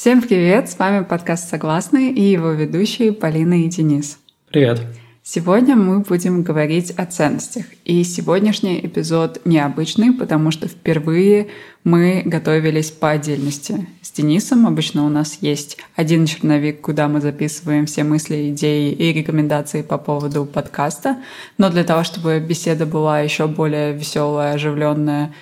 Всем привет! С вами подкаст «Согласны» и его ведущие Полина и Денис. Привет! Сегодня мы будем говорить о ценностях. И сегодняшний эпизод необычный, потому что впервые мы готовились по отдельности. С Денисом обычно у нас есть один черновик, куда мы записываем все мысли, идеи и рекомендации по поводу подкаста. Но для того, чтобы беседа была еще более веселая, оживленная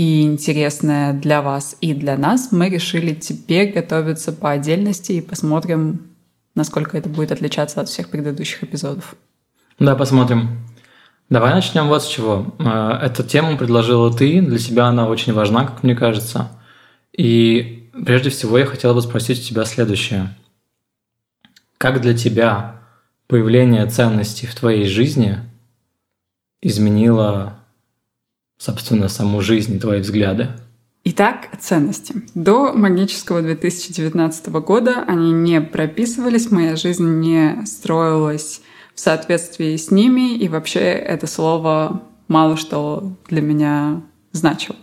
и интересная для вас и для нас, мы решили теперь готовиться по отдельности и посмотрим, насколько это будет отличаться от всех предыдущих эпизодов. Да, посмотрим. Давай начнем вот с чего. Э, эту тему предложила ты, для себя она очень важна, как мне кажется. И прежде всего я хотел бы спросить у тебя следующее. Как для тебя появление ценностей в твоей жизни изменило, собственно, саму жизнь и твои взгляды? Итак, ценности. До магического 2019 года они не прописывались, моя жизнь не строилась в соответствии с ними, и вообще это слово мало что для меня значило.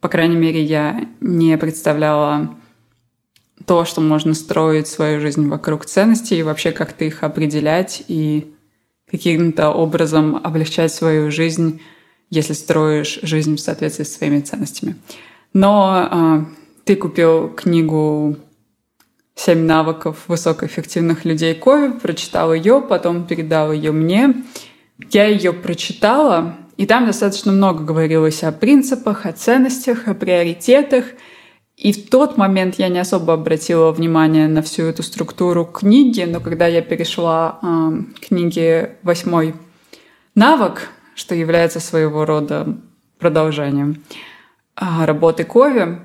По крайней мере, я не представляла то, что можно строить свою жизнь вокруг ценностей и вообще как-то их определять и каким-то образом облегчать свою жизнь, если строишь жизнь в соответствии с своими ценностями. Но э, ты купил книгу «Семь навыков высокоэффективных людей Кови», прочитал ее, потом передал ее мне. Я ее прочитала, и там достаточно много говорилось о принципах, о ценностях, о приоритетах. И в тот момент я не особо обратила внимание на всю эту структуру книги, но когда я перешла э, книге «Восьмой навык», что является своего рода продолжением э, работы Кови,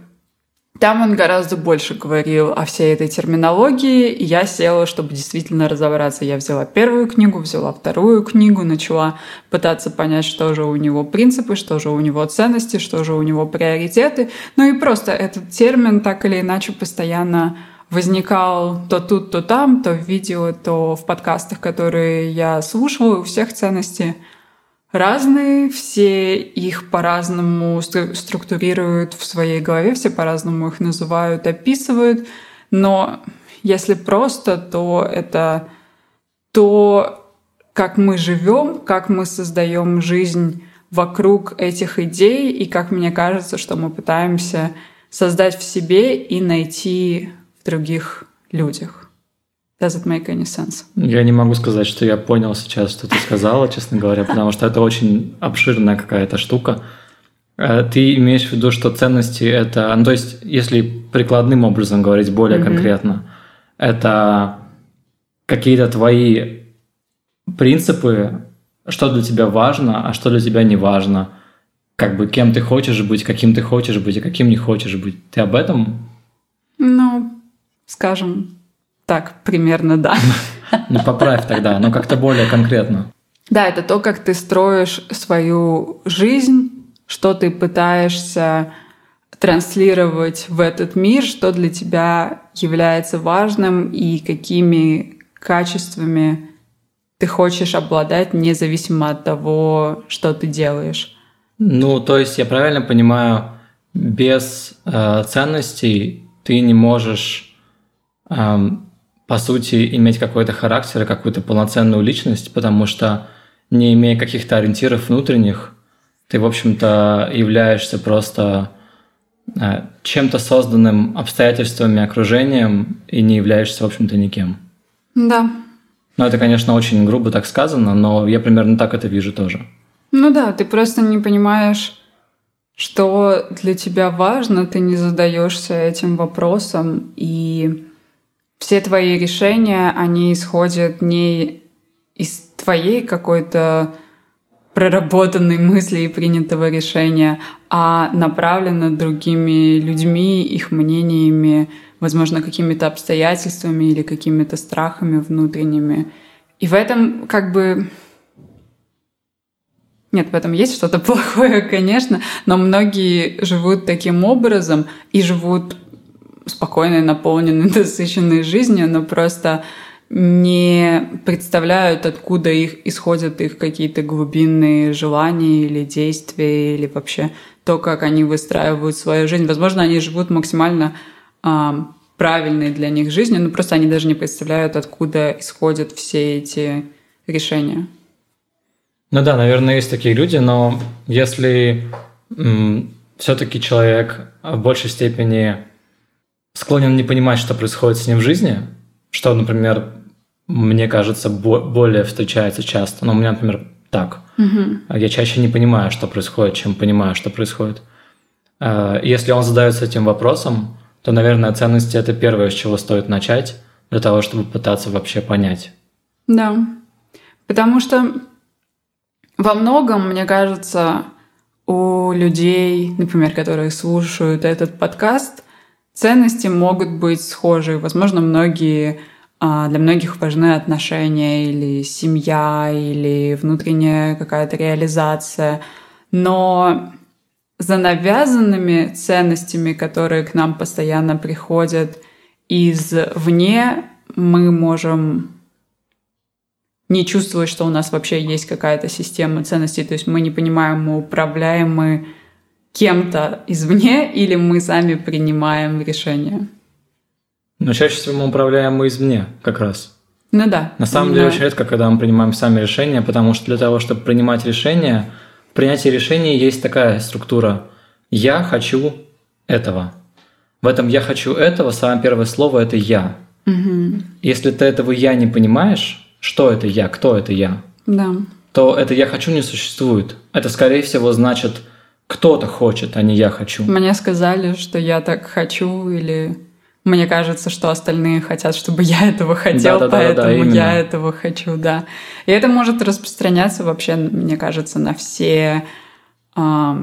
там он гораздо больше говорил о всей этой терминологии, и я села, чтобы действительно разобраться. Я взяла первую книгу, взяла вторую книгу, начала пытаться понять, что же у него принципы, что же у него ценности, что же у него приоритеты. Ну и просто этот термин так или иначе постоянно возникал то тут, то там, то в видео, то в подкастах, которые я слушала. У всех ценности разные, все их по-разному структурируют в своей голове, все по-разному их называют, описывают. Но если просто, то это то, как мы живем, как мы создаем жизнь вокруг этих идей, и как мне кажется, что мы пытаемся создать в себе и найти в других людях. Does it make any sense? Я не могу сказать, что я понял сейчас, что ты сказала, честно говоря, потому что это очень обширная какая-то штука. Э, ты имеешь в виду, что ценности это, ну то есть, если прикладным образом говорить более mm-hmm. конкретно, это какие-то твои принципы, что для тебя важно, а что для тебя не важно, как бы кем ты хочешь быть, каким ты хочешь быть, и каким не хочешь быть. Ты об этом? Ну, скажем, так, примерно, да. Ну, поправь тогда, но как-то более конкретно. Да, это то, как ты строишь свою жизнь, что ты пытаешься транслировать в этот мир, что для тебя является важным и какими качествами ты хочешь обладать, независимо от того, что ты делаешь. Ну, то есть я правильно понимаю, без э, ценностей ты не можешь э, по сути, иметь какой-то характер и какую-то полноценную личность, потому что не имея каких-то ориентиров внутренних, ты, в общем-то, являешься просто э, чем-то созданным обстоятельствами, окружением и не являешься, в общем-то, никем. Да. Ну, это, конечно, очень грубо так сказано, но я примерно так это вижу тоже. Ну да, ты просто не понимаешь, что для тебя важно, ты не задаешься этим вопросом, и все твои решения, они исходят не из твоей какой-то проработанной мысли и принятого решения, а направлены другими людьми, их мнениями, возможно, какими-то обстоятельствами или какими-то страхами внутренними. И в этом как бы... Нет, в этом есть что-то плохое, конечно, но многие живут таким образом и живут спокойной, наполненной, насыщенной жизнью, но просто не представляют, откуда их исходят их какие-то глубинные желания или действия, или вообще то, как они выстраивают свою жизнь. Возможно, они живут максимально э, правильной для них жизни, ну просто они даже не представляют, откуда исходят все эти решения. Ну да, наверное, есть такие люди, но если все-таки человек в большей степени склонен не понимать, что происходит с ним в жизни, что, например, мне кажется, более встречается часто. Но у меня, например, так. Угу. Я чаще не понимаю, что происходит, чем понимаю, что происходит. А, если он задается этим вопросом, то, наверное, ценности – это первое, с чего стоит начать, для того, чтобы пытаться вообще понять. Да. Потому что во многом, мне кажется, у людей, например, которые слушают этот подкаст, ценности могут быть схожи. Возможно, многие а, для многих важны отношения или семья, или внутренняя какая-то реализация. Но за навязанными ценностями, которые к нам постоянно приходят извне, мы можем не чувствовать, что у нас вообще есть какая-то система ценностей. То есть мы не понимаем, мы управляем мы кем-то извне или мы сами принимаем решения. Но чаще всего мы управляем мы извне как раз. Ну да. На самом деле очень редко, когда мы принимаем сами решения, потому что для того, чтобы принимать решения, в принятии решений есть такая структура «я хочу этого». В этом «я хочу этого» самое первое слово – это «я». Угу. Если ты этого «я» не понимаешь, что это «я», кто это «я», да. то это «я хочу» не существует. Это, скорее всего, значит кто-то хочет, а не «я хочу». Мне сказали, что я так хочу или мне кажется, что остальные хотят, чтобы я этого хотел, да, да, поэтому да, да, я этого хочу, да. И это может распространяться вообще, мне кажется, на все э,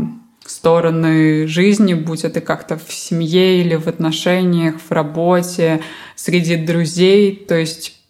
стороны жизни, будь это как-то в семье или в отношениях, в работе, среди друзей. То есть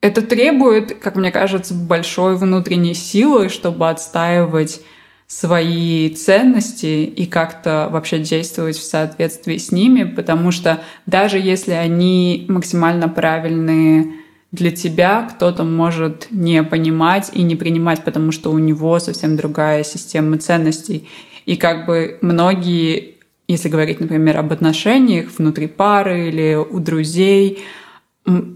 это требует, как мне кажется, большой внутренней силы, чтобы отстаивать свои ценности и как-то вообще действовать в соответствии с ними, потому что даже если они максимально правильные для тебя, кто-то может не понимать и не принимать, потому что у него совсем другая система ценностей. И как бы многие, если говорить, например, об отношениях внутри пары или у друзей,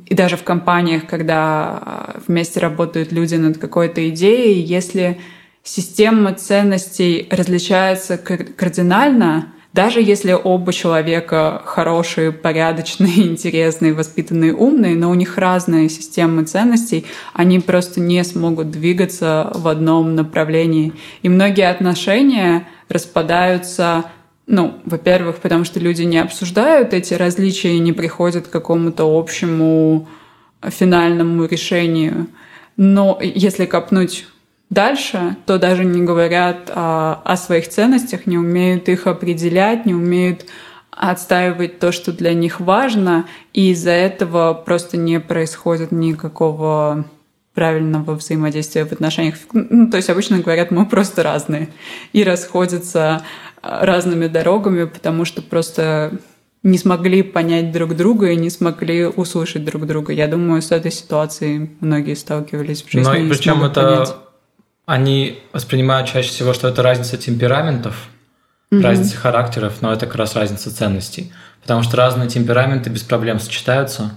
и даже в компаниях, когда вместе работают люди над какой-то идеей, если система ценностей различается кардинально, даже если оба человека хорошие, порядочные, интересные, воспитанные, умные, но у них разные системы ценностей, они просто не смогут двигаться в одном направлении. И многие отношения распадаются ну, во-первых, потому что люди не обсуждают эти различия и не приходят к какому-то общему финальному решению. Но если копнуть дальше, то даже не говорят о, о своих ценностях, не умеют их определять, не умеют отстаивать то, что для них важно, и из-за этого просто не происходит никакого правильного взаимодействия в отношениях. Ну, то есть обычно говорят, мы просто разные и расходятся а, разными дорогами, потому что просто не смогли понять друг друга и не смогли услышать друг друга. Я думаю, с этой ситуацией многие сталкивались в жизни. Но и причем это понять они воспринимают чаще всего, что это разница темпераментов, mm-hmm. разница характеров, но это как раз разница ценностей. Потому что разные темпераменты без проблем сочетаются.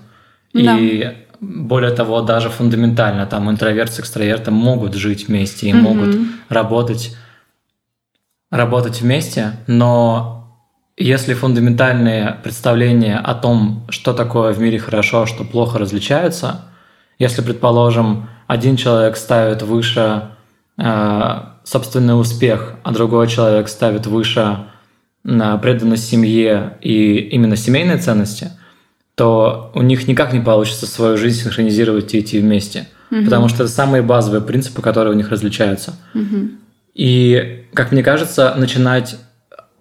Да. И более того, даже фундаментально, там интроверт с экстравертом могут жить вместе и mm-hmm. могут работать, работать вместе, но если фундаментальные представления о том, что такое в мире хорошо, а что плохо, различаются, если, предположим, один человек ставит выше Э, собственный успех, а другой человек ставит выше на преданность семье и именно семейные ценности, то у них никак не получится свою жизнь синхронизировать и идти вместе. Угу. Потому что это самые базовые принципы, которые у них различаются. Угу. И, как мне кажется, начинать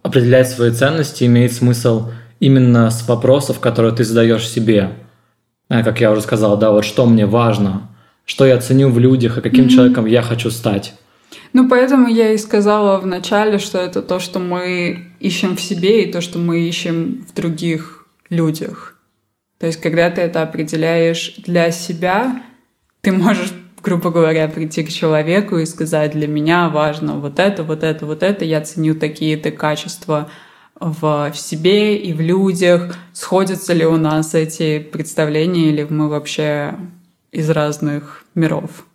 определять свои ценности имеет смысл именно с вопросов, которые ты задаешь себе. Э, как я уже сказал, да, вот что мне важно, что я ценю в людях и каким mm-hmm. человеком я хочу стать. Ну, поэтому я и сказала в начале, что это то, что мы ищем в себе, и то, что мы ищем в других людях. То есть, когда ты это определяешь для себя, ты можешь, грубо говоря, прийти к человеку и сказать, для меня важно вот это, вот это, вот это, я ценю такие-то качества в себе и в людях? Сходятся ли у нас эти представления, или мы вообще из разных миров?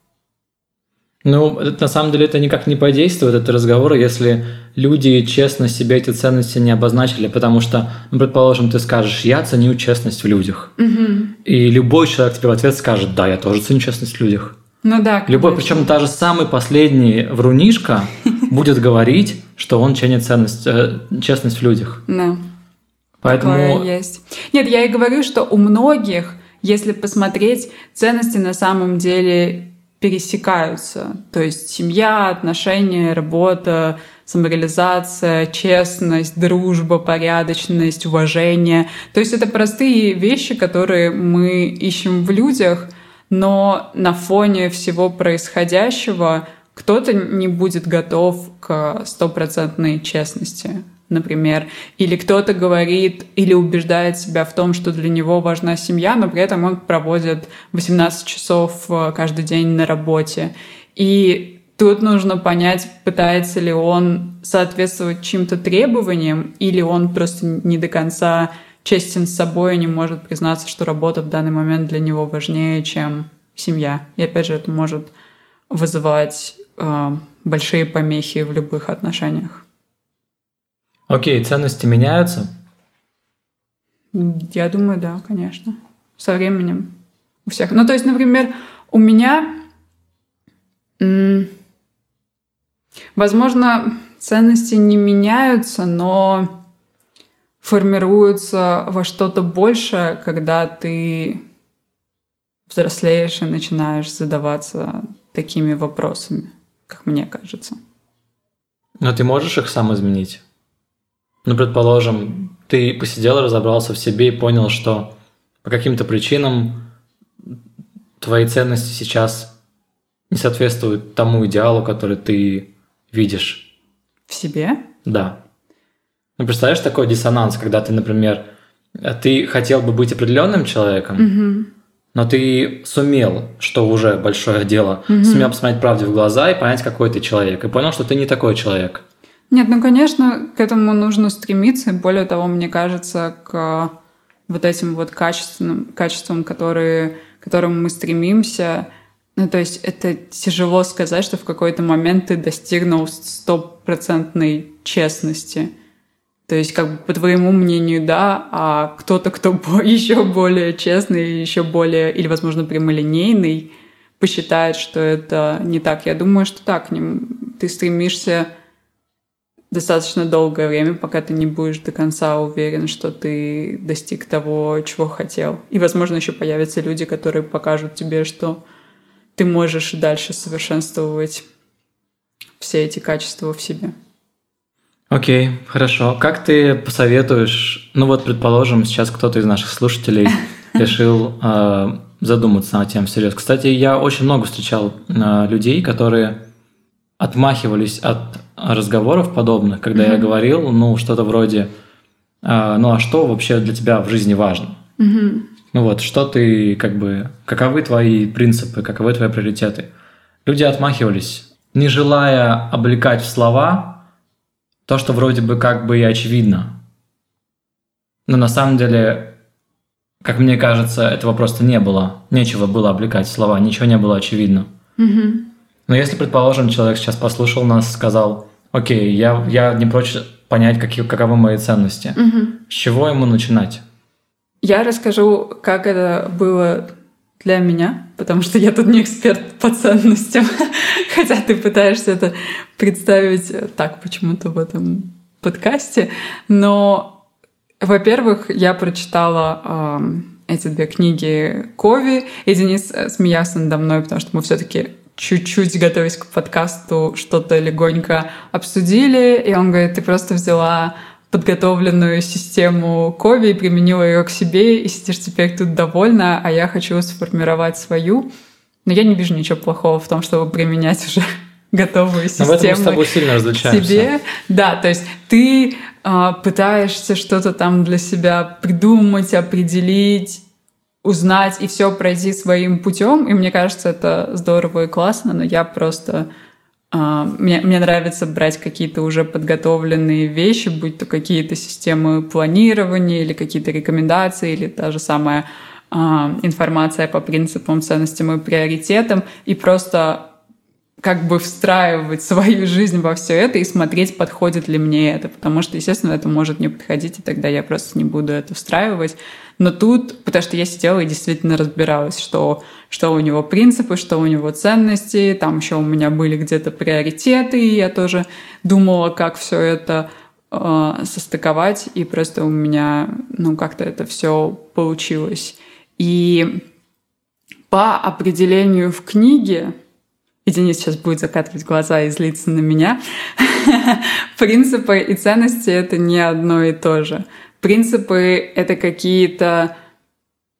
Ну, на самом деле это никак не подействует, это разговор, если люди честно себе эти ценности не обозначили, потому что, ну, предположим, ты скажешь, я ценю честность в людях. Угу. И любой человек тебе в ответ скажет, да, я тоже ценю честность в людях. Ну да. Любой, причем даже самый последний врунишка будет говорить, что он ценит ценность, э, честность в людях. Да. Поэтому... Такое есть. Нет, я и говорю, что у многих, если посмотреть, ценности на самом деле пересекаются. То есть семья, отношения, работа, самореализация, честность, дружба, порядочность, уважение. То есть это простые вещи, которые мы ищем в людях, но на фоне всего происходящего кто-то не будет готов к стопроцентной честности например, или кто-то говорит или убеждает себя в том, что для него важна семья, но при этом он проводит 18 часов э, каждый день на работе. И тут нужно понять, пытается ли он соответствовать чьим-то требованиям, или он просто не до конца честен с собой и не может признаться, что работа в данный момент для него важнее, чем семья. И опять же, это может вызывать э, большие помехи в любых отношениях. Окей, ценности меняются? Я думаю, да, конечно. Со временем. У всех. Ну, то есть, например, у меня, возможно, ценности не меняются, но формируются во что-то большее, когда ты взрослеешь и начинаешь задаваться такими вопросами, как мне кажется. Но ты можешь их сам изменить? Ну, предположим, ты посидел, разобрался в себе и понял, что по каким-то причинам твои ценности сейчас не соответствуют тому идеалу, который ты видишь. В себе? Да. Ну, представляешь такой диссонанс, когда ты, например, ты хотел бы быть определенным человеком, угу. но ты сумел, что уже большое дело, угу. сумел посмотреть правде в глаза и понять, какой ты человек, и понял, что ты не такой человек. Нет, ну, конечно, к этому нужно стремиться. Более того, мне кажется, к вот этим вот качественным, качествам, которые, к которым мы стремимся, ну, то есть это тяжело сказать, что в какой-то момент ты достигнул стопроцентной честности. То есть, как бы по твоему мнению, да, а кто-то, кто еще более честный, еще более, или, возможно, прямолинейный, посчитает, что это не так. Я думаю, что так. Ты стремишься достаточно долгое время, пока ты не будешь до конца уверен, что ты достиг того, чего хотел. И, возможно, еще появятся люди, которые покажут тебе, что ты можешь дальше совершенствовать все эти качества в себе. Окей, okay, хорошо. Как ты посоветуешь, ну вот, предположим, сейчас кто-то из наших слушателей решил э, задуматься над тем всерьез. Кстати, я очень много встречал э, людей, которые отмахивались от разговоров подобных, когда mm-hmm. я говорил, ну, что-то вроде, э, ну, а что вообще для тебя в жизни важно? Mm-hmm. Ну вот, что ты, как бы, каковы твои принципы, каковы твои приоритеты? Люди отмахивались, не желая облекать в слова то, что вроде бы как бы и очевидно. Но на самом деле, как мне кажется, этого просто не было. Нечего было облекать в слова, ничего не было очевидно. Mm-hmm. Но если, предположим, человек сейчас послушал нас, сказал, окей, я, я не прочь понять, какие, каковы мои ценности. Угу. С чего ему начинать? Я расскажу, как это было для меня, потому что я тут не эксперт по ценностям, хотя ты пытаешься это представить так почему-то в этом подкасте. Но, во-первых, я прочитала э, эти две книги Кови, и Денис смеялся надо мной, потому что мы все-таки чуть-чуть, готовясь к подкасту, что-то легонько обсудили, и он говорит, ты просто взяла подготовленную систему Кови и применила ее к себе, и сидишь теперь тут довольна, а я хочу сформировать свою. Но я не вижу ничего плохого в том, чтобы применять уже готовую систему. Но в этом мы с тобой сильно различаемся. Себе. Да, то есть ты э, пытаешься что-то там для себя придумать, определить, узнать и все пройти своим путем. И мне кажется, это здорово и классно, но я просто а, мне, мне нравится брать какие-то уже подготовленные вещи, будь то какие-то системы планирования или какие-то рекомендации, или та же самая а, информация по принципам, ценностям и приоритетам, и просто как бы встраивать свою жизнь во все это и смотреть, подходит ли мне это. Потому что, естественно, это может не подходить, и тогда я просто не буду это встраивать. Но тут, потому что я сидела и действительно разбиралась, что, что у него принципы, что у него ценности, там еще у меня были где-то приоритеты, и я тоже думала, как все это э, состыковать, и просто у меня, ну, как-то это все получилось. И по определению в книге и Денис сейчас будет закатывать глаза и злиться на меня. Принципы и ценности — это не одно и то же. Принципы — это какие-то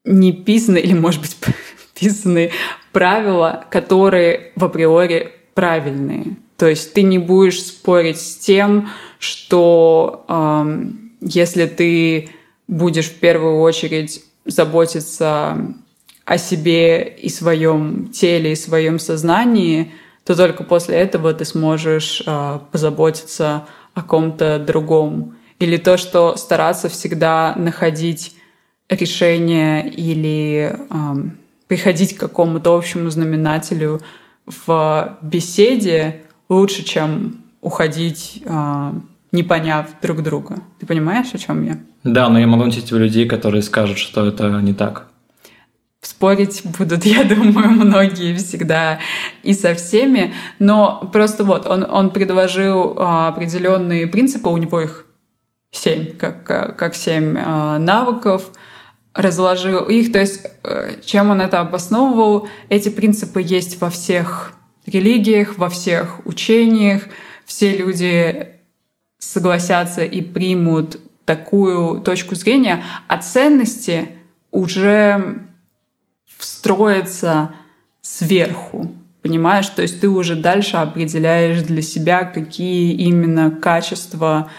неписанные или, может быть, писанные правила, которые в априори правильные. То есть ты не будешь спорить с тем, что э, если ты будешь в первую очередь заботиться о себе и своем теле, и своем сознании, то только после этого ты сможешь э, позаботиться о ком-то другом. Или то, что стараться всегда находить решение или э, приходить к какому-то общему знаменателю в беседе лучше, чем уходить, э, не поняв друг друга. Ты понимаешь, о чем я? Да, но я могу найти людей, которые скажут, что это не так. Спорить будут, я думаю, многие всегда и со всеми. Но просто вот он, он предложил а, определенные принципы, у него их семь, как, как семь а, навыков, разложил их. То есть э, чем он это обосновывал? Эти принципы есть во всех религиях, во всех учениях. Все люди согласятся и примут такую точку зрения, а ценности уже встроиться сверху. Понимаешь, то есть ты уже дальше определяешь для себя, какие именно качества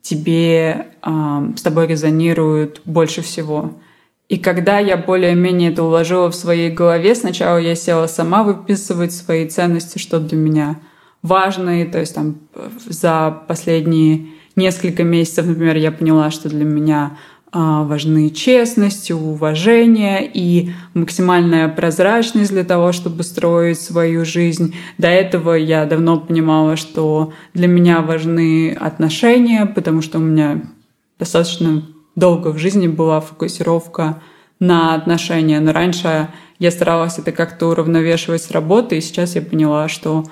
тебе э, с тобой резонируют больше всего. И когда я более-менее это уложила в своей голове, сначала я села сама выписывать свои ценности, что для меня важно. И, то есть там за последние несколько месяцев, например, я поняла, что для меня важны честность, уважение и максимальная прозрачность для того, чтобы строить свою жизнь. До этого я давно понимала, что для меня важны отношения, потому что у меня достаточно долго в жизни была фокусировка на отношения. Но раньше я старалась это как-то уравновешивать с работой, и сейчас я поняла, что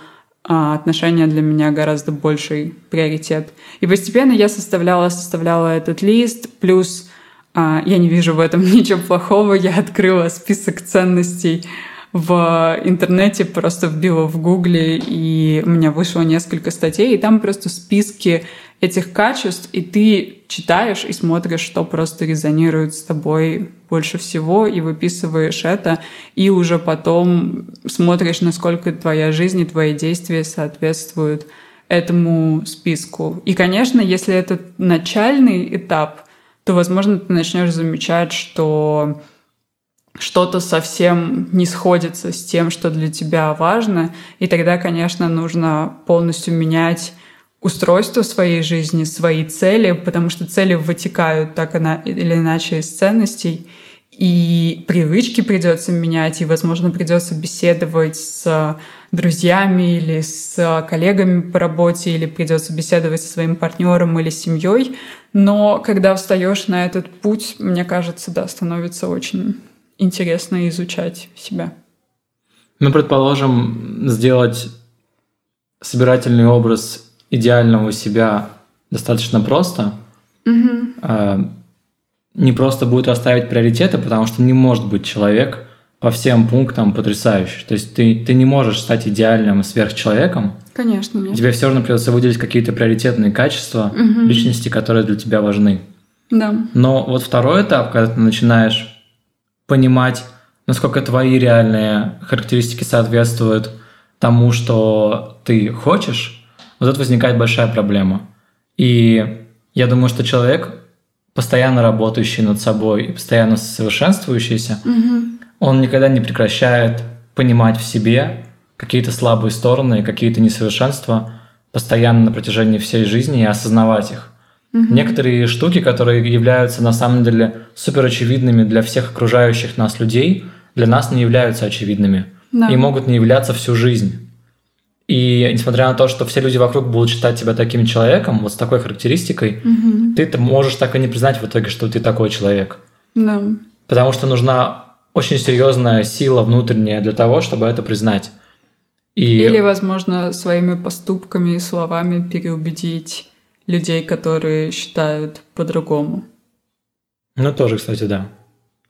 а отношения для меня гораздо больший приоритет. И постепенно я составляла, составляла этот лист, плюс а, я не вижу в этом ничего плохого. Я открыла список ценностей в интернете, просто вбила в гугле, и у меня вышло несколько статей, и там просто списки этих качеств, и ты читаешь и смотришь, что просто резонирует с тобой больше всего, и выписываешь это, и уже потом смотришь, насколько твоя жизнь и твои действия соответствуют этому списку. И, конечно, если это начальный этап — то, возможно, ты начнешь замечать, что что-то совсем не сходится с тем, что для тебя важно, и тогда, конечно, нужно полностью менять устройство своей жизни, свои цели, потому что цели вытекают так или иначе из ценностей, и привычки придется менять, и, возможно, придется беседовать с друзьями или с коллегами по работе, или придется беседовать со своим партнером или семьей. Но когда встаешь на этот путь, мне кажется, да, становится очень интересно изучать себя. Ну, предположим, сделать собирательный образ идеального себя достаточно просто. Угу не просто будет расставить приоритеты, потому что не может быть человек по всем пунктам потрясающий. То есть ты, ты не можешь стать идеальным сверхчеловеком. Конечно, нет. Тебе все равно придется выделить какие-то приоритетные качества угу. личности, которые для тебя важны. Да. Но вот второй этап, когда ты начинаешь понимать, насколько твои реальные характеристики соответствуют тому, что ты хочешь, вот тут возникает большая проблема. И я думаю, что человек постоянно работающий над собой и постоянно совершенствующийся, угу. он никогда не прекращает понимать в себе какие-то слабые стороны, какие-то несовершенства постоянно на протяжении всей жизни и осознавать их. Угу. Некоторые штуки, которые являются на самом деле супер очевидными для всех окружающих нас людей, для нас не являются очевидными да. и могут не являться всю жизнь. И несмотря на то, что все люди вокруг будут считать тебя таким человеком, вот с такой характеристикой, угу. ты можешь так и не признать в итоге, что ты такой человек. Да. Потому что нужна очень серьезная сила внутренняя для того, чтобы это признать. И... Или, возможно, своими поступками и словами переубедить людей, которые считают по-другому. Ну, тоже, кстати, да.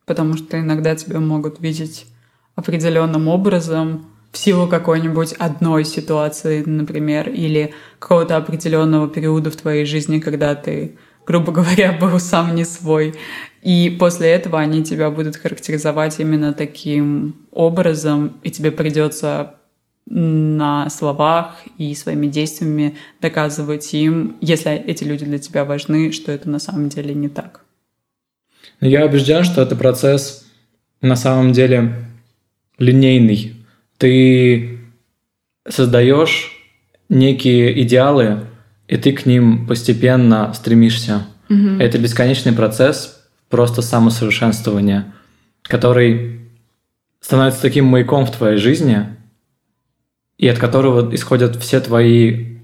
Потому что иногда тебя могут видеть определенным образом в силу какой-нибудь одной ситуации, например, или какого-то определенного периода в твоей жизни, когда ты, грубо говоря, был сам не свой. И после этого они тебя будут характеризовать именно таким образом, и тебе придется на словах и своими действиями доказывать им, если эти люди для тебя важны, что это на самом деле не так. Я убежден, что это процесс на самом деле линейный. Ты создаешь некие идеалы, и ты к ним постепенно стремишься. Угу. Это бесконечный процесс просто самосовершенствования, который становится таким маяком в твоей жизни – и от которого исходят все твои,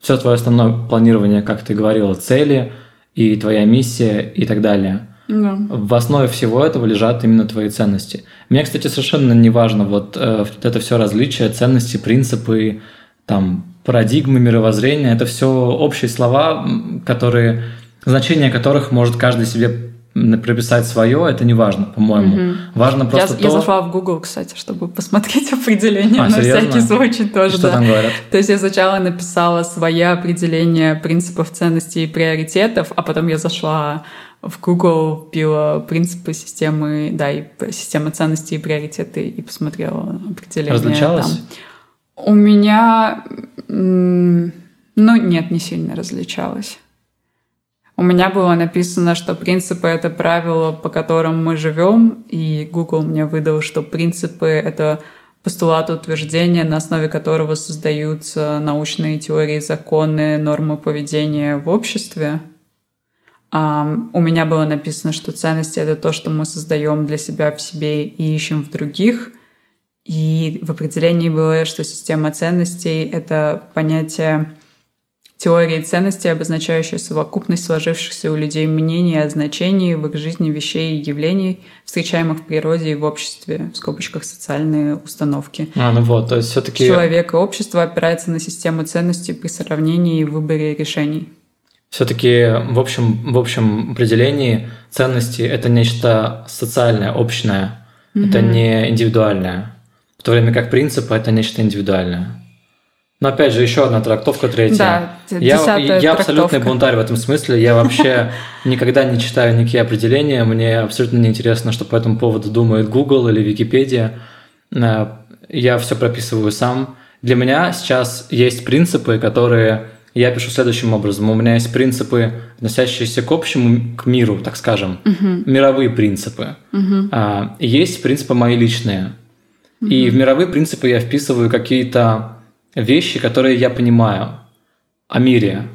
все твое основное планирование, как ты говорила, цели и твоя миссия и так далее. Да. В основе всего этого лежат именно твои ценности. Мне, кстати, совершенно не важно вот э, это все различие, ценности, принципы, там, парадигмы мировоззрения. Это все общие слова, которые, значение которых может каждый себе прописать свое, это не важно, по-моему. Угу. Важно просто я, то... Я зашла в Google, кстати, чтобы посмотреть определение а, на серьезно? всякий случай тоже. Что да. там говорят? То есть я сначала написала свои определения принципов ценностей и приоритетов, а потом я зашла в Google, вбила принципы системы, да, и система ценностей и приоритеты и посмотрела определение. Различалось? Там. У меня, ну нет, не сильно различалось. У меня было написано, что принципы — это правила, по которым мы живем, и Google мне выдал, что принципы — это постулат утверждения, на основе которого создаются научные теории, законы, нормы поведения в обществе. У меня было написано, что ценности — это то, что мы создаем для себя в себе и ищем в других. И в определении было, что система ценностей — это понятие теории ценностей, обозначающая совокупность сложившихся у людей мнений о значении в их жизни вещей и явлений, встречаемых в природе и в обществе, в скобочках социальные установки. А, ну вот, то есть все-таки... Человек и общество опирается на систему ценностей при сравнении и выборе решений. Все-таки в общем, в общем определении ценности это нечто социальное, общее, mm-hmm. это не индивидуальное. В то время как принципы это нечто индивидуальное. Но опять же, еще одна трактовка третья. Да, я, я абсолютный бунтарь в этом смысле. Я вообще никогда не читаю никакие определения. Мне абсолютно неинтересно, что по этому поводу думает Google или Википедия. Э, я все прописываю сам. Для меня сейчас есть принципы, которые я пишу следующим образом. У меня есть принципы, относящиеся к общему, к миру, так скажем, угу. мировые принципы. Угу. Есть принципы мои личные. Угу. И в мировые принципы я вписываю какие-то вещи, которые я понимаю о мире.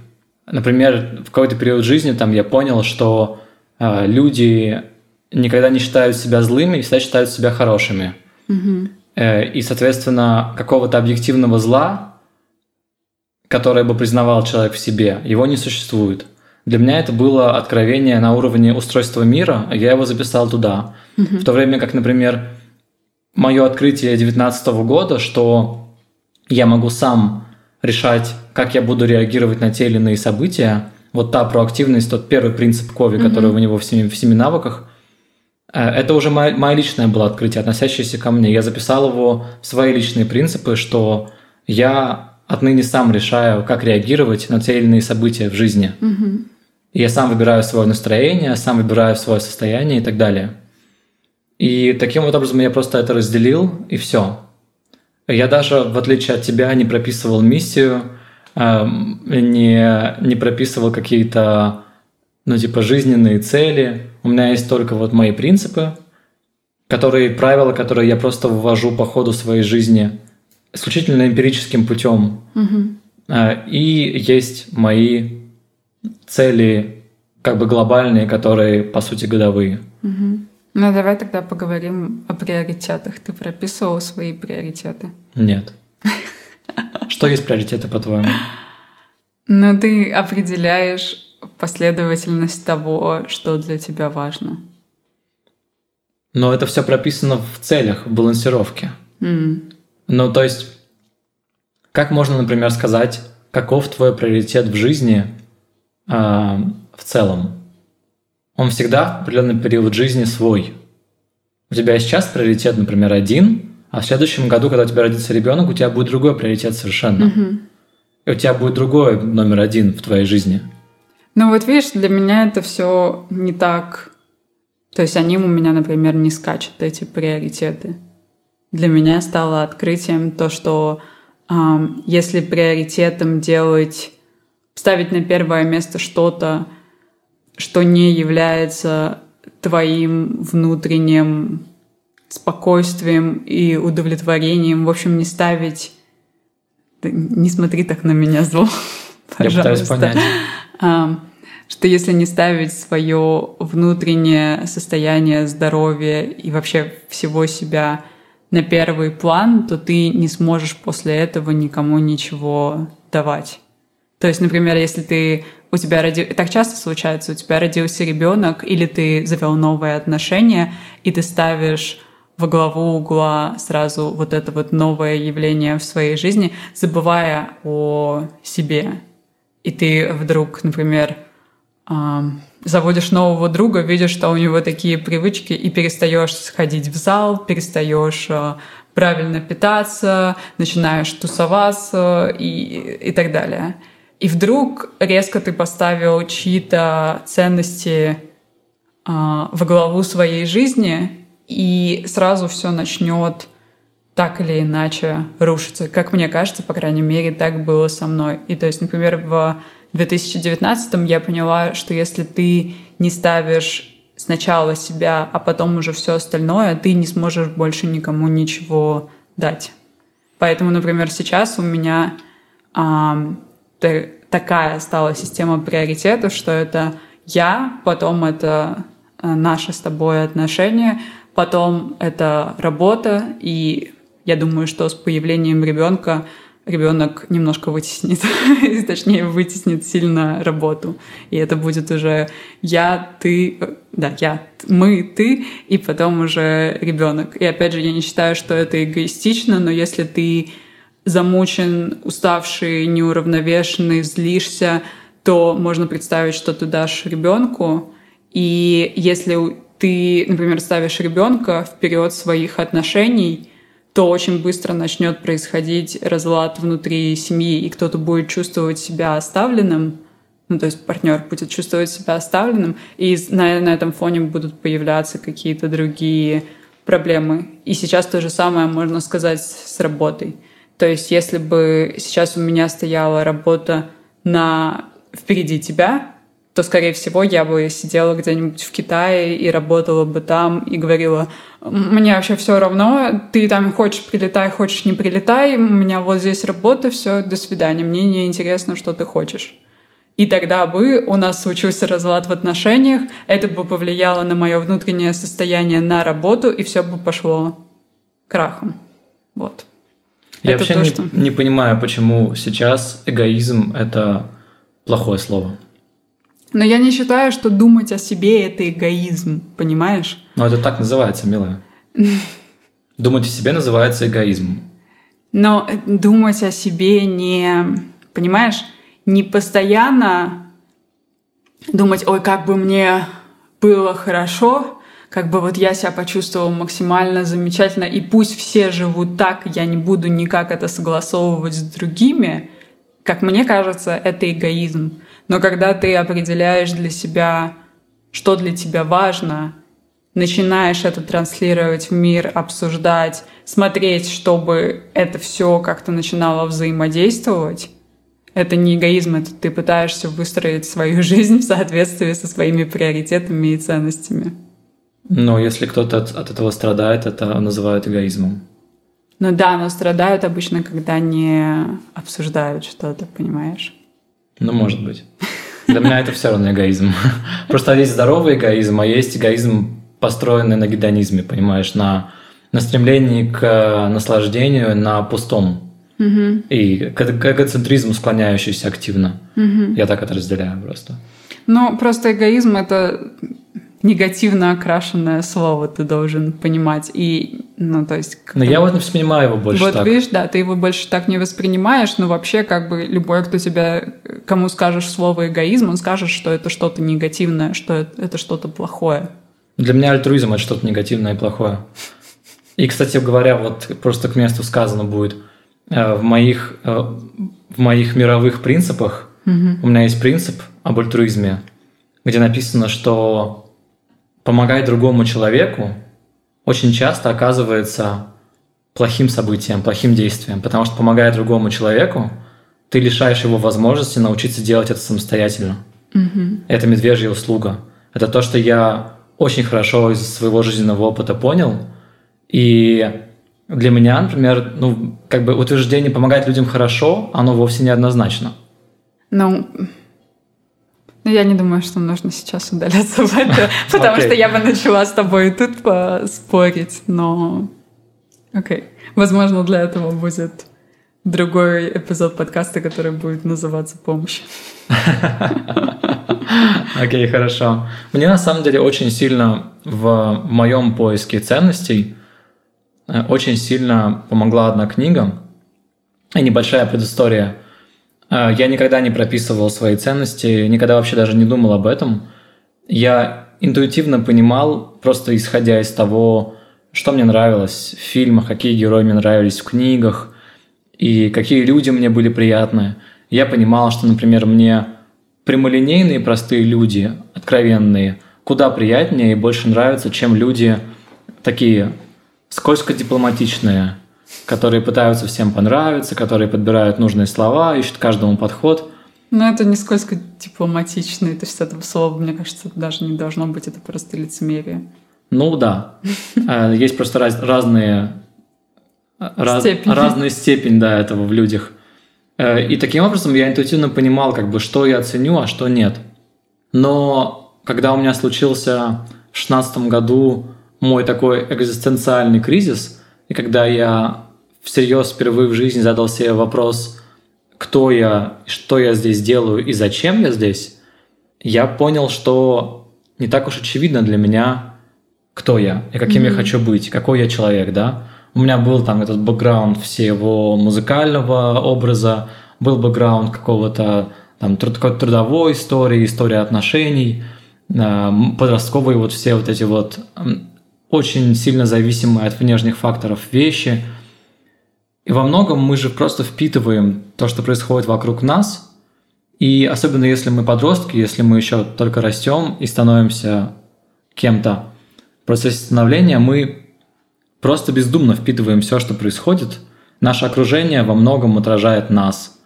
Например, в какой-то период жизни там я понял, что э, люди никогда не считают себя злыми, всегда считают себя хорошими. Угу. Э, и, соответственно, какого-то объективного зла, которое бы признавал человек в себе, его не существует. Для меня это было откровение на уровне устройства мира, я его записал туда. Угу. В то время как, например, мое открытие 2019 года, что я могу сам решать, как я буду реагировать на те или иные события. Вот та проактивность, тот первый принцип Кови, mm-hmm. который у него в семи, в семи навыках, э, это уже мое, мое личное было открытие, относящееся ко мне. Я записал его в свои личные принципы, что я отныне сам решаю, как реагировать на те или иные события в жизни. Mm-hmm. я сам выбираю свое настроение, сам выбираю свое состояние и так далее. И таким вот образом я просто это разделил, и все. Я даже, в отличие от тебя, не прописывал миссию, эм, не, не прописывал какие-то, ну, типа, жизненные цели. У меня есть только вот мои принципы, которые, правила, которые я просто ввожу по ходу своей жизни, исключительно эмпирическим путем. Угу. И есть мои цели как бы глобальные, которые, по сути, годовые. Угу. Ну, давай тогда поговорим о приоритетах. Ты прописывал свои приоритеты? Нет. Что есть приоритеты, по-твоему? Ну, ты определяешь последовательность того, что для тебя важно. Но это все прописано в целях, в балансировке. Mm. Ну, то есть, как можно, например, сказать, каков твой приоритет в жизни э, в целом? Он всегда в определенный период жизни свой. У тебя сейчас приоритет, например, один, а в следующем году, когда у тебя родится ребенок, у тебя будет другой приоритет совершенно. Mm-hmm. И у тебя будет другой номер один в твоей жизни. Ну вот видишь, для меня это все не так. То есть они у меня, например, не скачут, эти приоритеты. Для меня стало открытием то, что э, если приоритетом делать, ставить на первое место что-то, что не является твоим внутренним спокойствием и удовлетворением, в общем, не ставить... Не смотри так на меня зло, пожалуйста. Я пытаюсь понять. Что если не ставить свое внутреннее состояние здоровья и вообще всего себя на первый план, то ты не сможешь после этого никому ничего давать. То есть, например, если ты у тебя роди... так часто случается, у тебя родился ребенок, или ты завел новые отношения, и ты ставишь во главу угла сразу вот это вот новое явление в своей жизни, забывая о себе, и ты вдруг, например, заводишь нового друга, видишь, что у него такие привычки, и перестаешь сходить в зал, перестаешь а, правильно питаться, начинаешь тусоваться и, и так далее. И вдруг резко ты поставил чьи-то ценности а, во главу своей жизни, и сразу все начнет так или иначе рушится. Как мне кажется, по крайней мере, так было со мной. И то есть, например, в 2019 я поняла, что если ты не ставишь сначала себя, а потом уже все остальное, ты не сможешь больше никому ничего дать. Поэтому, например, сейчас у меня а, такая стала система приоритетов, что это я, потом это а, наши с тобой отношения, потом это работа, и я думаю, что с появлением ребенка ребенок немножко вытеснит, точнее вытеснит сильно работу. И это будет уже я, ты, да, я, мы, ты, и потом уже ребенок. И опять же, я не считаю, что это эгоистично, но если ты замучен, уставший, неуравновешенный, злишься, то можно представить, что ты дашь ребенку. И если ты, например, ставишь ребенка вперед своих отношений, то очень быстро начнет происходить разлад внутри семьи, и кто-то будет чувствовать себя оставленным, ну, то есть партнер будет чувствовать себя оставленным, и на, на этом фоне будут появляться какие-то другие проблемы. И сейчас то же самое можно сказать с работой. То есть если бы сейчас у меня стояла работа на впереди тебя, то, скорее всего, я бы сидела где-нибудь в Китае и работала бы там и говорила, мне вообще все равно, ты там хочешь прилетай, хочешь не прилетай, у меня вот здесь работа, все, до свидания, мне не интересно, что ты хочешь. И тогда бы у нас случился разлад в отношениях, это бы повлияло на мое внутреннее состояние на работу, и все бы пошло крахом. Вот. Я это вообще то, не, что... не понимаю, почему сейчас эгоизм это плохое слово. Но я не считаю, что думать о себе – это эгоизм, понимаешь? Ну, это так называется, милая. Думать о себе называется эгоизм. Но думать о себе не, понимаешь, не постоянно думать, ой, как бы мне было хорошо, как бы вот я себя почувствовал максимально замечательно, и пусть все живут так, я не буду никак это согласовывать с другими, как мне кажется, это эгоизм. Но когда ты определяешь для себя, что для тебя важно, начинаешь это транслировать в мир, обсуждать, смотреть, чтобы это все как-то начинало взаимодействовать, это не эгоизм, это ты пытаешься выстроить свою жизнь в соответствии со своими приоритетами и ценностями. Но если кто-то от, от этого страдает, это называют эгоизмом. Ну да, но страдают обычно, когда не обсуждают что-то, понимаешь? Ну, может быть. Для меня это все равно эгоизм. Просто есть здоровый эгоизм, а есть эгоизм, построенный на гедонизме, понимаешь, на, на стремлении к наслаждению, на пустом. Угу. И к, к эгоцентризму склоняющийся активно. Угу. Я так это разделяю просто. Ну, просто эгоизм — это негативно окрашенное слово ты должен понимать. И, ну, то есть... Но я вот не воспринимаю его больше вот так. видишь, да, ты его больше так не воспринимаешь, но вообще как бы любой, кто тебя, кому скажешь слово эгоизм, он скажет, что это что-то негативное, что это что-то плохое. Для меня альтруизм – это что-то негативное и плохое. И, кстати говоря, вот просто к месту сказано будет, э, в моих, э, в моих мировых принципах Угу. у меня есть принцип об альтруизме, где написано, что помогать другому человеку очень часто оказывается плохим событием, плохим действием, потому что помогая другому человеку, ты лишаешь его возможности научиться делать это самостоятельно. Угу. Это медвежья услуга. Это то, что я очень хорошо из своего жизненного опыта понял. И для меня, например, ну, как бы утверждение помогать людям хорошо, оно вовсе не однозначно. Ну, ну, я не думаю, что нужно сейчас удаляться в это, потому Окей. что я бы начала с тобой тут поспорить, но... Окей. Возможно, для этого будет другой эпизод подкаста, который будет называться «Помощь». Окей, хорошо. Мне на самом деле очень сильно в моем поиске ценностей э, очень сильно помогла одна книга и небольшая предыстория. Э, Я никогда не прописывал свои ценности, никогда вообще даже не думал об этом. Я интуитивно понимал, просто исходя из того, что мне нравилось в фильмах, какие герои мне нравились в книгах, и какие люди мне были приятны. Я понимал, что, например, мне прямолинейные простые люди, откровенные, куда приятнее и больше нравятся, чем люди такие скользко-дипломатичные, которые пытаются всем понравиться, которые подбирают нужные слова, ищут каждому подход. Но это не сколько дипломатично, то есть этого слова, мне кажется, даже не должно быть, это просто лицемерие. Ну да, Э, есть просто раз- разные раз- Степени. разная степень да, этого в людях. Э, И таким образом я интуитивно понимал, как бы, что я ценю, а что нет. Но когда у меня случился в шестнадцатом году мой такой экзистенциальный кризис, и когда я всерьез впервые в жизни задал себе вопрос, кто я, что я здесь делаю и зачем я здесь, я понял, что не так уж очевидно для меня, кто я и каким я Мгм. хочу быть, какой я человек, да. У меня был там этот бэкграунд всего музыкального образа, был бэкграунд какого-то там труд- трудовой истории, история отношений, м, подростковые вот все вот эти вот очень сильно зависимые от внешних факторов вещи. И во многом мы же просто впитываем то, что происходит вокруг нас, и особенно если мы подростки, если мы еще только растем и становимся кем-то в процессе становления, мы просто бездумно впитываем все, что происходит. Наше окружение во многом отражает нас.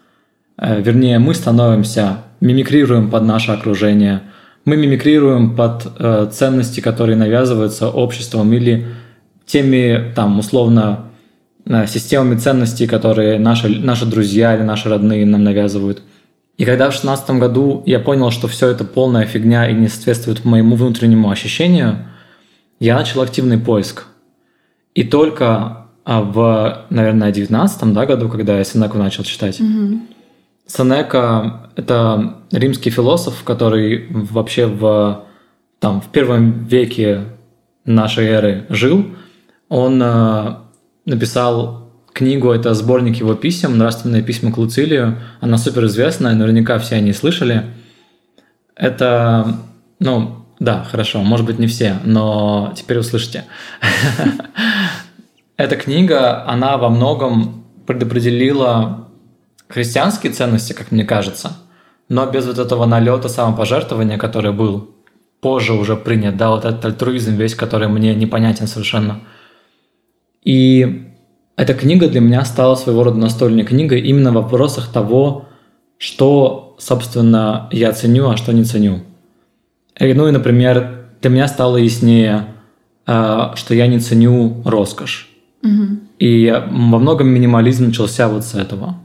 Э, Вернее, мы становимся, мимикрируем под наше окружение. Мы мимикрируем под э, ценности, которые навязываются обществом или теми, там, условно, системами ценностей, которые наши, наши друзья или наши родные нам навязывают. И когда в шестнадцатом году я понял, что все это полная фигня и не соответствует моему внутреннему ощущению, я начал активный поиск. И только а, в, наверное, девятнадцатом да, году, когда я Сенеку начал читать, Мгм. Сенека – это римский философ, который вообще в, там, в первом веке нашей эры жил. Он э, написал книгу, это сборник его писем, «Нравственные письма к Луцилию». Она супер известная, наверняка все они слышали. Это, ну, да, хорошо, может быть, не все, но теперь услышите. Эта книга, она во многом предопределила христианские ценности, как мне кажется, но без вот этого налета самопожертвования, который был позже уже принят, да, вот этот альтруизм весь, который мне непонятен совершенно. И эта книга для меня стала своего рода настольной книгой именно в вопросах того, что, собственно, я ценю, а что не ценю. И, ну и, например, для меня стало яснее, э, что я не ценю роскошь. Мгм. И во многом минимализм начался вот с этого.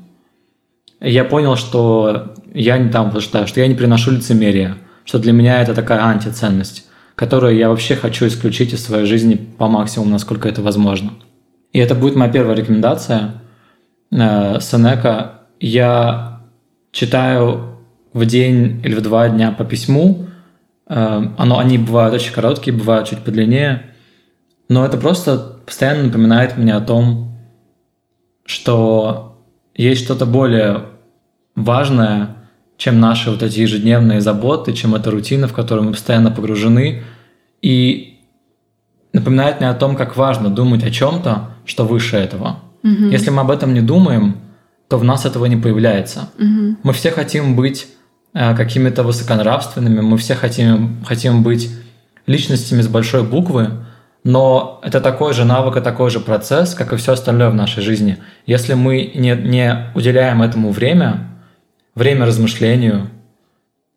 Я понял, что я не там что я не приношу лицемерия, что для меня это такая антиценность, которую я вообще хочу исключить из своей жизни по максимуму, насколько это возможно. И это будет моя первая рекомендация. Э, Сенека. Я читаю в день или в два дня по письму. Э, оно, они бывают очень короткие, бывают чуть подлиннее. Но это просто постоянно напоминает мне о том, что есть что-то более важное, чем наши вот эти ежедневные заботы, чем эта рутина, в которую мы постоянно погружены. И напоминает мне о том, как важно думать о чем-то, что выше этого. Угу. Если мы об этом не думаем, то в нас этого не появляется. Угу. Мы все хотим быть э, какими-то высоконравственными, мы все хотим, хотим быть личностями с большой буквы, но это такой же навык и такой же процесс, как и все остальное в нашей жизни. Если мы не, не уделяем этому время, время размышлению,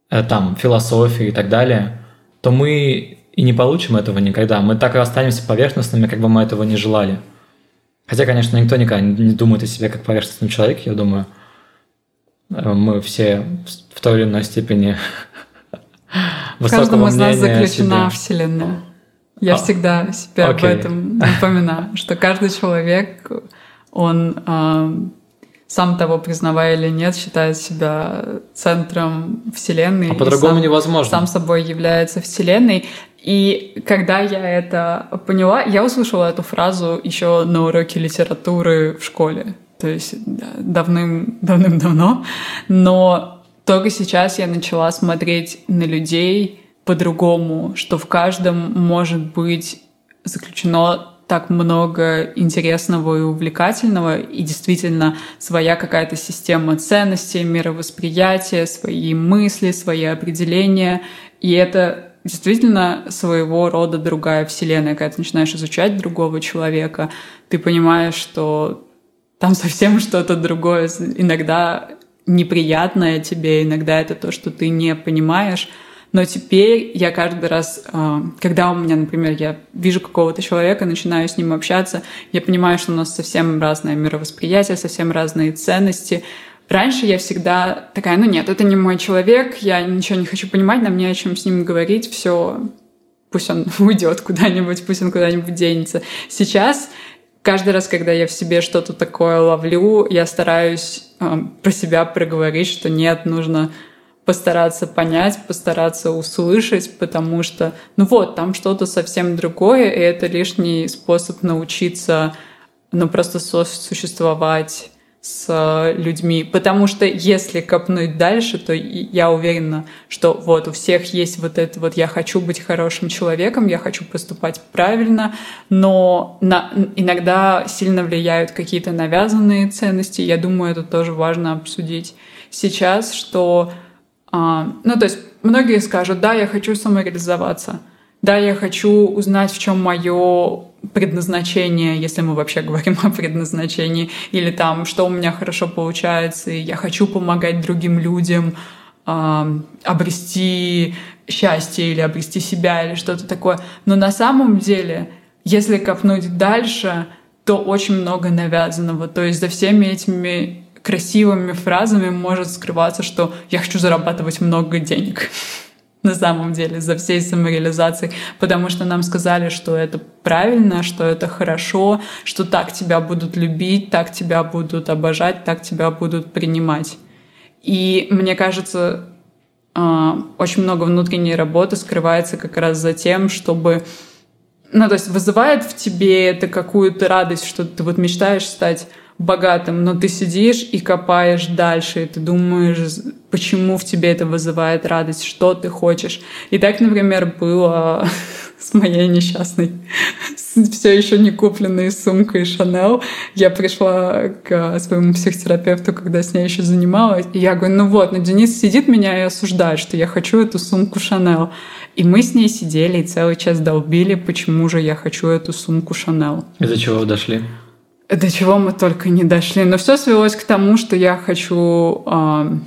э, там, философии и так далее, то мы и не получим этого никогда. Мы так и останемся поверхностными, как бы мы этого не желали. Хотя, конечно, никто никогда не думает о себе как поверхностном человеке, я думаю. Э, мы все в той или иной степени В каждом из нас заключена Вселенная. Я а, всегда себя окей. об этом напоминаю, что каждый человек, он сам того признавая или нет, считает себя центром Вселенной. А по-другому невозможно. Сам собой является Вселенной. И когда я это поняла, я услышала эту фразу еще на уроке литературы в школе. То есть давным, давным-давно. Но только сейчас я начала смотреть на людей по-другому, что в каждом может быть заключено так много интересного и увлекательного, и действительно своя какая-то система ценностей, мировосприятия, свои мысли, свои определения. И это действительно своего рода другая вселенная. Когда ты начинаешь изучать другого человека, ты понимаешь, что там совсем что-то другое. Иногда неприятное тебе, иногда это то, что ты не понимаешь, но теперь я каждый раз, а, когда у меня, например, я вижу какого-то человека, начинаю с ним общаться, я понимаю, что у нас совсем разное мировосприятие, совсем разные ценности. Раньше я всегда такая, ну нет, это не мой человек, я ничего не хочу понимать, нам не о чем с ним говорить, все, пусть он уйдет куда-нибудь, пусть он куда-нибудь денется. Сейчас каждый раз, когда я в себе что-то такое ловлю, я стараюсь э, про себя проговорить, что нет, нужно постараться понять, постараться услышать, потому что, ну вот, там что-то совсем другое, и это лишний способ научиться, ну просто существовать с людьми. Потому что если копнуть дальше, то я уверена, что вот у всех есть вот это вот «я хочу быть хорошим человеком, я хочу поступать правильно», но на, иногда сильно влияют какие-то навязанные ценности. Я думаю, это тоже важно обсудить сейчас, что а, ну, то есть многие скажут, да, я хочу самореализоваться, да, я хочу узнать, в чем мое предназначение, если мы вообще говорим о предназначении, или там, что у меня хорошо получается, и я хочу помогать другим людям э, обрести счастье или обрести себя или что-то такое. Но на самом деле, если копнуть дальше, то очень много навязанного. То есть за всеми этими красивыми фразами может скрываться, что я хочу зарабатывать много денег на самом деле за всей самореализацией, потому что нам сказали, что это правильно, что это хорошо, что так тебя будут любить, так тебя будут обожать, так тебя будут принимать. И мне кажется, а, очень много внутренней работы скрывается как раз за тем, чтобы ну, то есть вызывает в тебе это какую-то радость, что ты вот мечтаешь стать богатым, но ты сидишь и копаешь дальше, и ты думаешь, почему в тебе это вызывает радость, что ты хочешь. И так, например, было с моей несчастной, все еще не купленной сумкой Шанел. Я пришла к своему психотерапевту, когда с ней еще занималась, и я говорю, ну вот, ну Денис сидит меня и осуждает, что я хочу эту сумку Шанел. И мы с ней сидели и целый час долбили, почему же я хочу эту сумку Шанел. Из-за чего вы дошли? До чего мы только не дошли. Но все свелось к тому, что я хочу, а,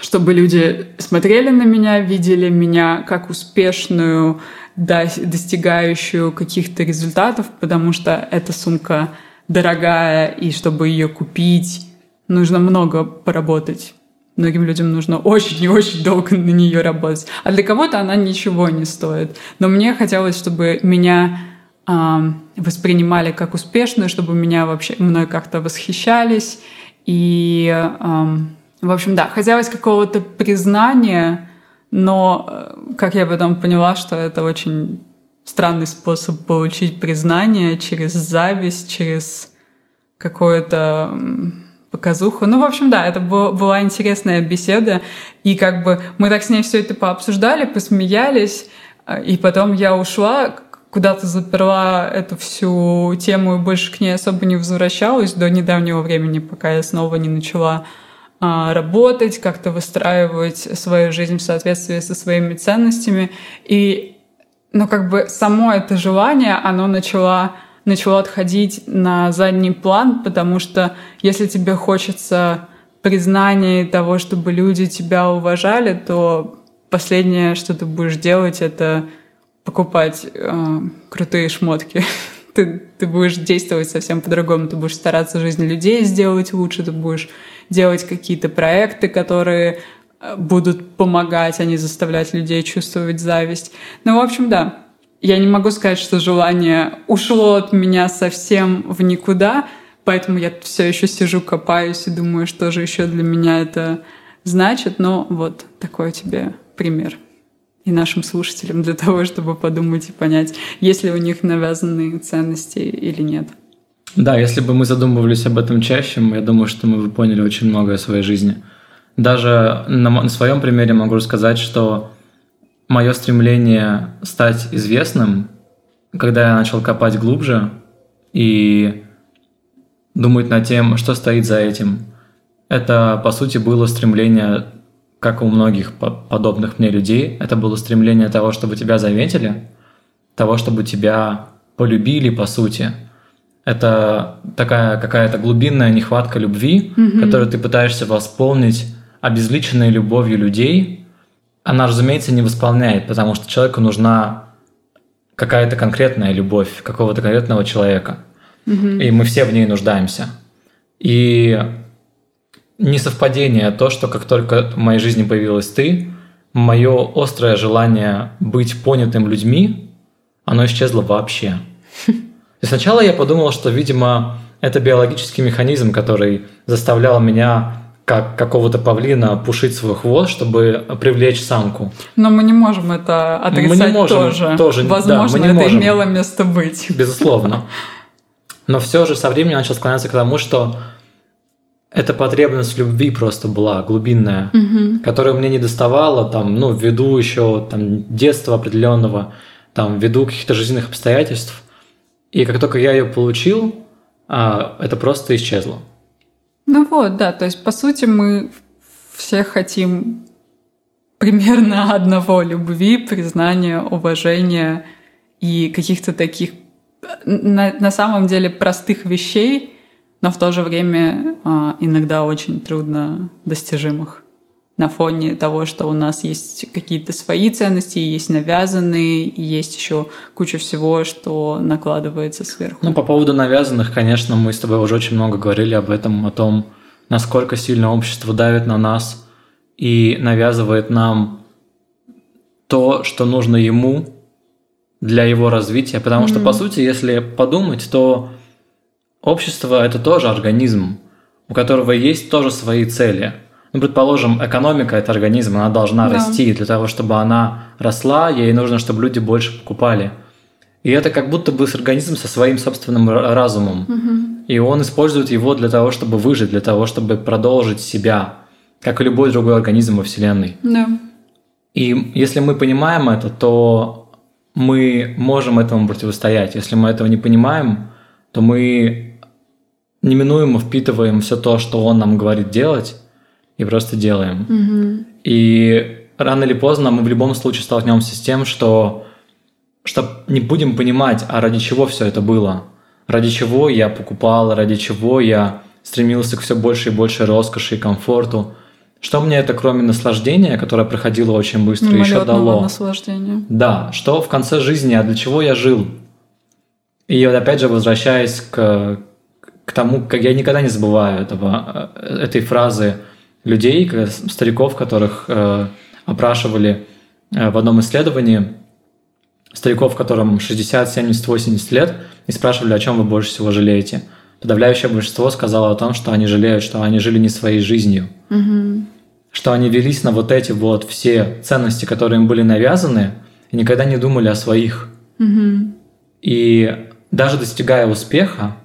чтобы люди смотрели на меня, видели меня как успешную, достигающую каких-то результатов, потому что эта сумка дорогая, и чтобы ее купить, нужно много поработать. Многим людям нужно очень и очень долго на нее работать. А для кого-то она ничего не стоит. Но мне хотелось, чтобы меня э, воспринимали как успешную, чтобы меня вообще мной как-то восхищались. И, э, в общем, да, хотелось какого-то признания, но, э, как я потом поняла, что это очень странный способ получить признание через зависть, через какое-то показуху. Ну, в общем, да, это была интересная беседа. И как бы мы так с ней все это пообсуждали, посмеялись. Э, и потом я ушла, куда-то заперла эту всю тему и больше к ней особо не возвращалась до недавнего времени, пока я снова не начала а, работать, как-то выстраивать свою жизнь в соответствии со своими ценностями. И, ну, как бы само это желание, оно начало начало отходить на задний план, потому что если тебе хочется признания того, чтобы люди тебя уважали, то последнее, что ты будешь делать, это покупать э, крутые шмотки. ты, ты будешь действовать совсем по-другому. Ты будешь стараться жизнь людей сделать лучше, ты будешь делать какие-то проекты, которые э, будут помогать, а не заставлять людей чувствовать зависть. Ну, в общем, да, я не могу сказать, что желание ушло от меня совсем в никуда, поэтому я все еще сижу, копаюсь и думаю, что же еще для меня это значит. Но вот такой тебе пример и нашим слушателям для того, чтобы подумать и понять, есть ли у них навязанные ценности или нет. Да, если бы мы задумывались об этом чаще, я думаю, что мы бы поняли очень многое о своей жизни. Даже на, на своем примере могу сказать, что мое стремление стать известным, когда я начал копать глубже и думать над тем, что стоит за этим, это, по сути, было стремление, как у многих подобных мне людей, это было стремление того, чтобы тебя заметили, того, чтобы тебя полюбили, по сути. Это такая какая-то глубинная нехватка любви, mm-hmm. которую ты пытаешься восполнить обезличенной любовью людей – она, разумеется, не восполняет, потому что человеку нужна какая-то конкретная любовь какого-то конкретного человека. Угу. И мы все в ней нуждаемся. И несовпадение то, что как только в моей жизни появилась ты, мое острое желание быть понятым людьми, оно исчезло вообще. И сначала я подумал, что, видимо, это биологический механизм, который заставлял меня как какого-то павлина пушить свой хвост, чтобы привлечь самку. Но мы не можем это отрицать мы не можем, тоже. тоже. Возможно, да, мы не это можем. имело место быть. Безусловно. Но все же со временем начал склоняться к тому, что эта потребность любви просто была глубинная, угу. которая мне не доставала, там, ну, ввиду еще там, детства определенного, там, ввиду каких-то жизненных обстоятельств. И как только я ее получил, а, это просто исчезло. Ну вот, да, то есть, по сути, мы все хотим примерно одного любви, признания, уважения и каких-то таких на, на самом деле простых вещей, но в то же время а, иногда очень трудно достижимых на фоне того, что у нас есть какие-то свои ценности, есть навязанные, есть еще куча всего, что накладывается сверху. Ну, по поводу навязанных, конечно, мы с тобой уже очень много говорили об этом, о том, насколько сильно общество давит на нас и навязывает нам то, что нужно ему для его развития. Потому mm-hmm. что, по сути, если подумать, то общество – это тоже организм, у которого есть тоже свои цели – ну, предположим, экономика – это организм, она должна да. расти. Для того, чтобы она росла, ей нужно, чтобы люди больше покупали. И это как будто бы организм со своим собственным разумом. Угу. И он использует его для того, чтобы выжить, для того, чтобы продолжить себя, как и любой другой организм во Вселенной. Да. И если мы понимаем это, то мы можем этому противостоять. Если мы этого не понимаем, то мы неминуемо впитываем все то, что он нам говорит делать, и просто делаем. Угу. И рано или поздно мы в любом случае столкнемся с тем, что, что не будем понимать, а ради чего все это было. Ради чего я покупал, ради чего я стремился к все больше и больше роскоши и комфорту. Что мне это, кроме наслаждения, которое проходило очень быстро, еще дало? наслаждения. Да, что в конце жизни, а для чего я жил? И вот опять же, возвращаясь к, к тому, как я никогда не забываю этого, э, этой фразы людей, стариков, которых э, опрашивали э, в одном исследовании, стариков, которым 60, 70, 80 лет, и спрашивали, о чем вы больше всего жалеете. Подавляющее большинство сказало о том, что они жалеют, что они жили не своей жизнью. Угу. Что они велись на вот эти вот все ценности, которые им были навязаны, и никогда не думали о своих. Угу. И даже достигая успеха,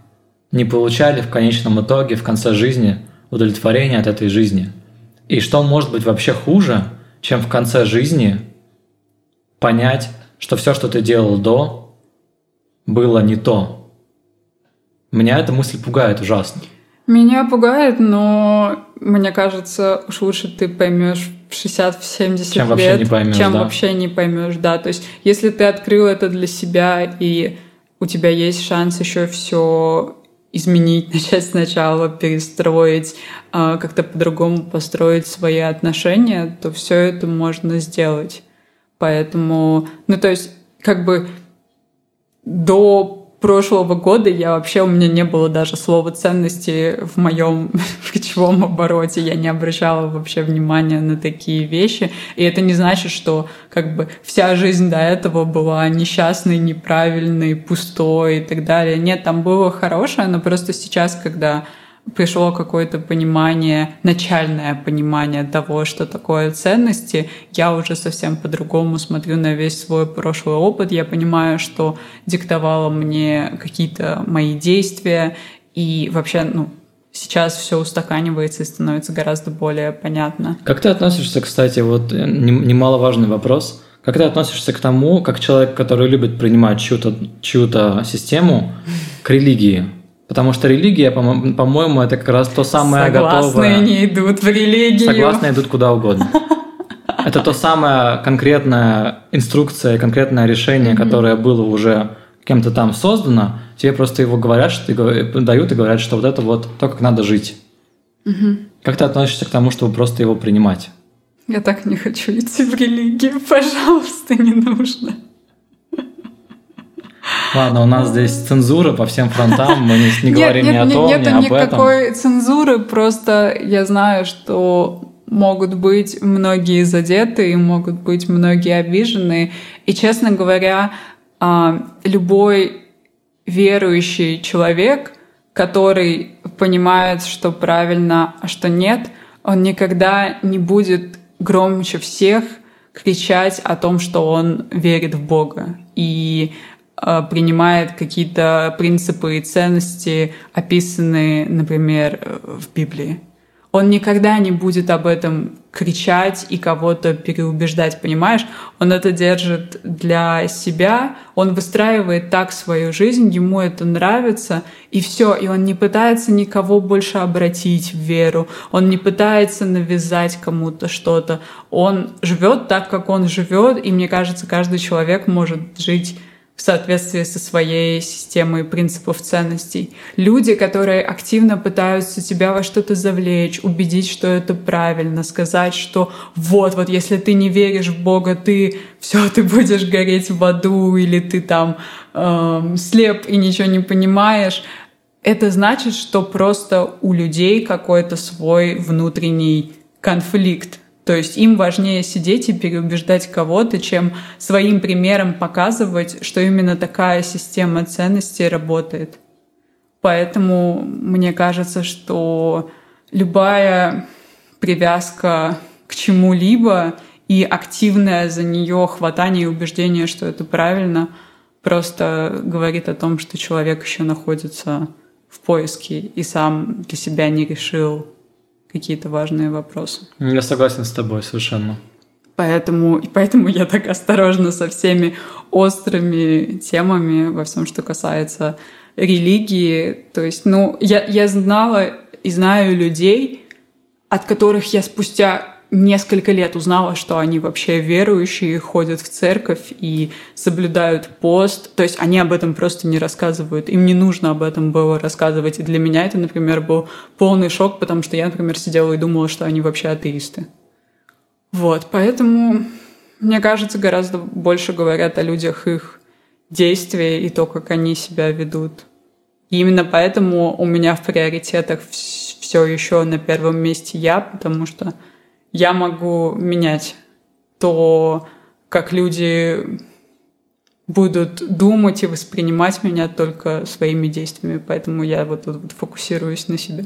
не получали в конечном итоге, в конце жизни, удовлетворения от этой жизни. И что может быть вообще хуже, чем в конце жизни понять, что все, что ты делал до, было не то. Меня эта мысль пугает ужасно. Меня пугает, но мне кажется, уж лучше ты поймешь в 60 70 чем лет, вообще не поймешь, чем да? вообще не поймешь, да. То есть, если ты открыл это для себя и у тебя есть шанс еще все изменить, начать сначала, перестроить, а, как-то по-другому построить свои отношения, то все это можно сделать. Поэтому, ну то есть, как бы до прошлого года я вообще, у меня не было даже слова ценности в моем речевом обороте. Я не обращала вообще внимания на такие вещи. И это не значит, что как бы вся жизнь до этого была несчастной, неправильной, пустой и так далее. Нет, там было хорошее, но просто сейчас, когда пришло какое-то понимание, начальное понимание того, что такое ценности, я уже совсем по-другому смотрю на весь свой прошлый опыт. Я понимаю, что диктовало мне какие-то мои действия, и вообще, ну, сейчас все устаканивается и становится гораздо более понятно. Как ты относишься, кстати, вот э, немаловажный вопрос, как ты относишься к тому, как человек, который любит принимать чью-то чью систему, к религии? Потому что религия, по-моему, это как раз то самое Согласные готовое. Согласные не идут в религию. Согласные идут куда угодно. Это то самое конкретная инструкция, конкретное решение, которое было уже кем-то там создано, тебе просто его говорят, что дают и говорят, что вот это вот то, как надо жить. Как ты относишься к тому, чтобы просто его принимать? Я так не хочу идти в религию, пожалуйста, не нужно. Ладно, у нас здесь цензура по всем фронтам, мы не, не говорим нет, ни нет, о том, нету ни об никакой этом. цензуры, просто я знаю, что могут быть многие задеты и могут быть многие обиженные. И, честно говоря, а, любой верующий человек, который понимает, что правильно, а что нет, он никогда не будет громче всех кричать о том, что он верит в Бога. И принимает какие-то принципы и ценности, описанные, например, э, в Библии. Он никогда не будет об этом кричать и кого-то переубеждать, понимаешь? Он это держит для себя, он выстраивает так свою жизнь, ему это нравится, и все. И он не пытается никого больше обратить в веру, он не пытается навязать кому-то что-то. Он живет так, как он живет, и мне кажется, каждый человек может жить в соответствии со своей системой принципов ценностей. Люди, которые активно пытаются тебя во что-то завлечь, убедить, что это правильно, сказать, что вот, вот если ты не веришь в Бога, ты все, ты будешь гореть в аду, или ты там эм, слеп и ничего не понимаешь. Это значит, что просто у людей какой-то свой внутренний конфликт то есть им важнее сидеть и переубеждать кого-то, чем своим примером показывать, что именно такая система ценностей работает. Поэтому мне кажется, что любая привязка к чему-либо и активное за нее хватание и убеждение, что это правильно, просто говорит о том, что человек еще находится в поиске и сам для себя не решил какие-то важные вопросы. Я согласен с тобой совершенно. Поэтому, и поэтому я так осторожна со всеми острыми темами во всем, что касается религии. То есть, ну, я, я знала и знаю людей, от которых я спустя несколько лет узнала, что они вообще верующие, ходят в церковь и соблюдают пост. То есть они об этом просто не рассказывают. Им не нужно об этом было рассказывать. И для меня это, например, был полный шок, потому что я, например, сидела и думала, что они вообще атеисты. Вот, поэтому, мне кажется, гораздо больше говорят о людях их действия и то, как они себя ведут И именно поэтому у меня в приоритетах все еще на первом месте я, потому что я могу менять то, как люди будут думать и воспринимать меня только своими действиями. Поэтому я вот тут вот фокусируюсь на себе.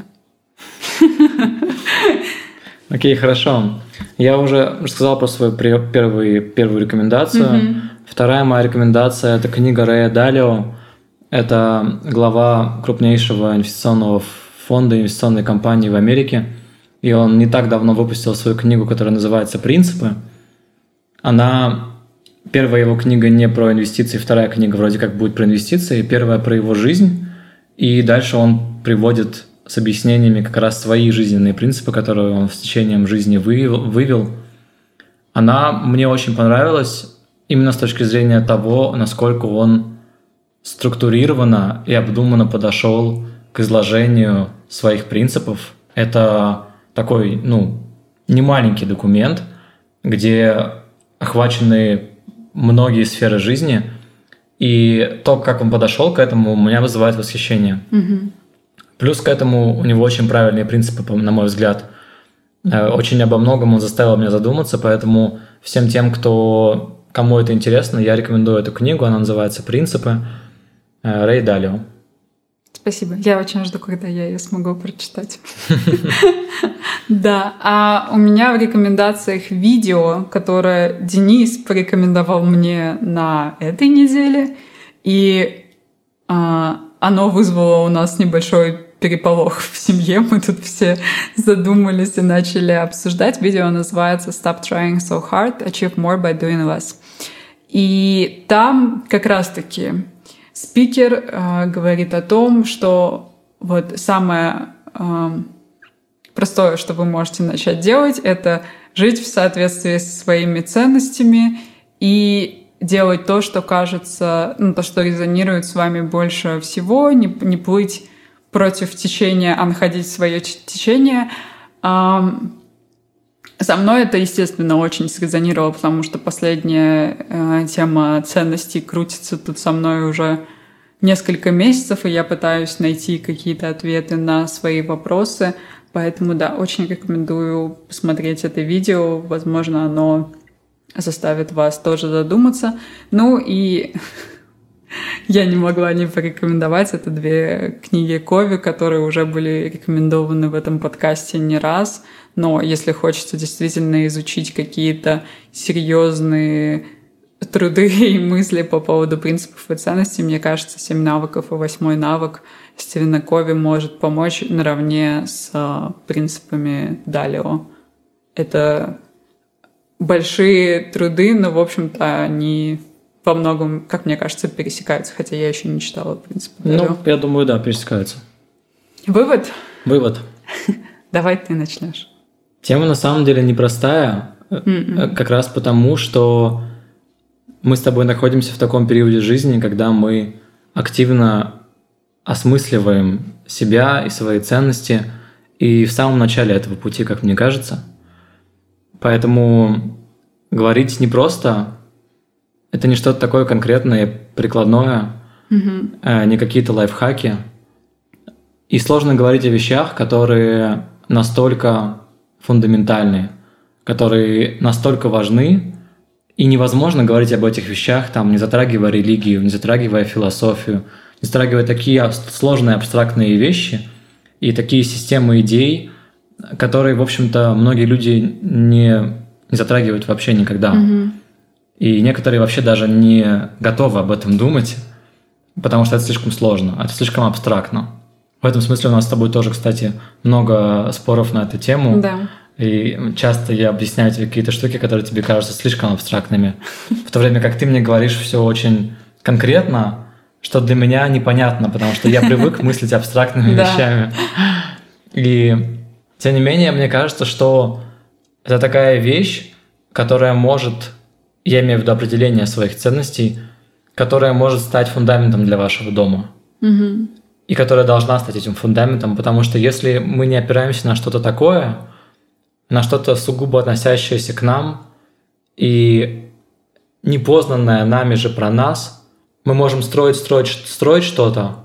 Окей, okay, хорошо. Я уже рассказал про свою первую, первую рекомендацию. Mm-hmm. Вторая моя рекомендация – это книга Рэя Далио. Это глава крупнейшего инвестиционного фонда инвестиционной компании в Америке. И он не так давно выпустил свою книгу, которая называется «Принципы». Она Первая его книга не про инвестиции, вторая книга вроде как будет про инвестиции, первая про его жизнь, и дальше он приводит с объяснениями как раз свои жизненные принципы, которые он в течение жизни вывел. Она мне очень понравилась именно с точки зрения того, насколько он структурированно и обдуманно подошел к изложению своих принципов. Это такой, ну, не маленький документ, где охвачены многие сферы жизни, и то, как он подошел к этому, меня вызывает восхищение. Угу. Плюс к этому у него очень правильные принципы, на мой взгляд. Э, очень обо многом он заставил меня задуматься, поэтому всем тем, кто, кому это интересно, я рекомендую эту книгу. Она называется «Принципы» э, Рэй Далио. Спасибо. Я очень жду, когда я ее смогу прочитать. Да, а у меня в рекомендациях видео, которое Денис порекомендовал мне на этой неделе, и а, оно вызвало у нас небольшой переполох в семье. Мы тут все задумались и начали обсуждать. Видео называется Stop Trying So Hard, Achieve More by Doing Less. И там как раз-таки Спикер э, говорит о том, что вот самое э, простое, что вы можете начать делать, это жить в соответствии со своими ценностями и делать то, что кажется, ну, то, что резонирует с вами больше всего, не, не плыть против течения, а находить свое течение. Со мной это, естественно, очень срезонировало, потому что последняя э, тема ценностей крутится тут со мной уже несколько месяцев, и я пытаюсь найти какие-то ответы на свои вопросы. Поэтому, да, очень рекомендую посмотреть это видео. Возможно, оно заставит вас тоже задуматься. Ну и я не могла не порекомендовать. Это две книги Кови, которые уже были рекомендованы в этом подкасте не раз. Но если хочется действительно изучить какие-то серьезные труды и мысли по поводу принципов и ценностей, мне кажется, семь навыков и восьмой навык Стивена Кови может помочь наравне с а, принципами Далио. Это большие труды, но, в общем-то, они во многом, как мне кажется, пересекаются, хотя я еще не читала принципы Далио. Ну, я думаю, да, пересекаются. Вывод? Вывод. Давай ты начнешь. Тема на самом деле непростая, Mm-mm. как раз потому, что мы с тобой находимся в таком периоде жизни, когда мы активно осмысливаем себя и свои ценности, и в самом начале этого пути, как мне кажется. Поэтому говорить не просто, это не что-то такое конкретное, прикладное, mm-hmm. не какие-то лайфхаки. И сложно говорить о вещах, которые настолько фундаментальные, которые настолько важны, и невозможно говорить об этих вещах, там, не затрагивая религию, не затрагивая философию, не затрагивая такие сложные абстрактные вещи и такие системы идей, которые, в общем-то, многие люди не, не затрагивают вообще никогда. Mm-hmm. И некоторые вообще даже не готовы об этом думать, потому что это слишком сложно, это слишком абстрактно. В этом смысле у нас с тобой тоже, кстати, много споров на эту тему. Да. И часто я объясняю тебе какие-то штуки, которые тебе кажутся слишком абстрактными. В то время как ты мне говоришь все очень конкретно, что для меня непонятно, потому что я привык мыслить абстрактными вещами. И тем не менее, мне кажется, что это такая вещь, которая может, я имею в виду определение своих ценностей, которая может стать фундаментом для вашего дома. И которая должна стать этим фундаментом, потому что если мы не опираемся на что-то такое, на что-то сугубо относящееся к нам и непознанное нами же про нас, мы можем строить, строить, строить что-то,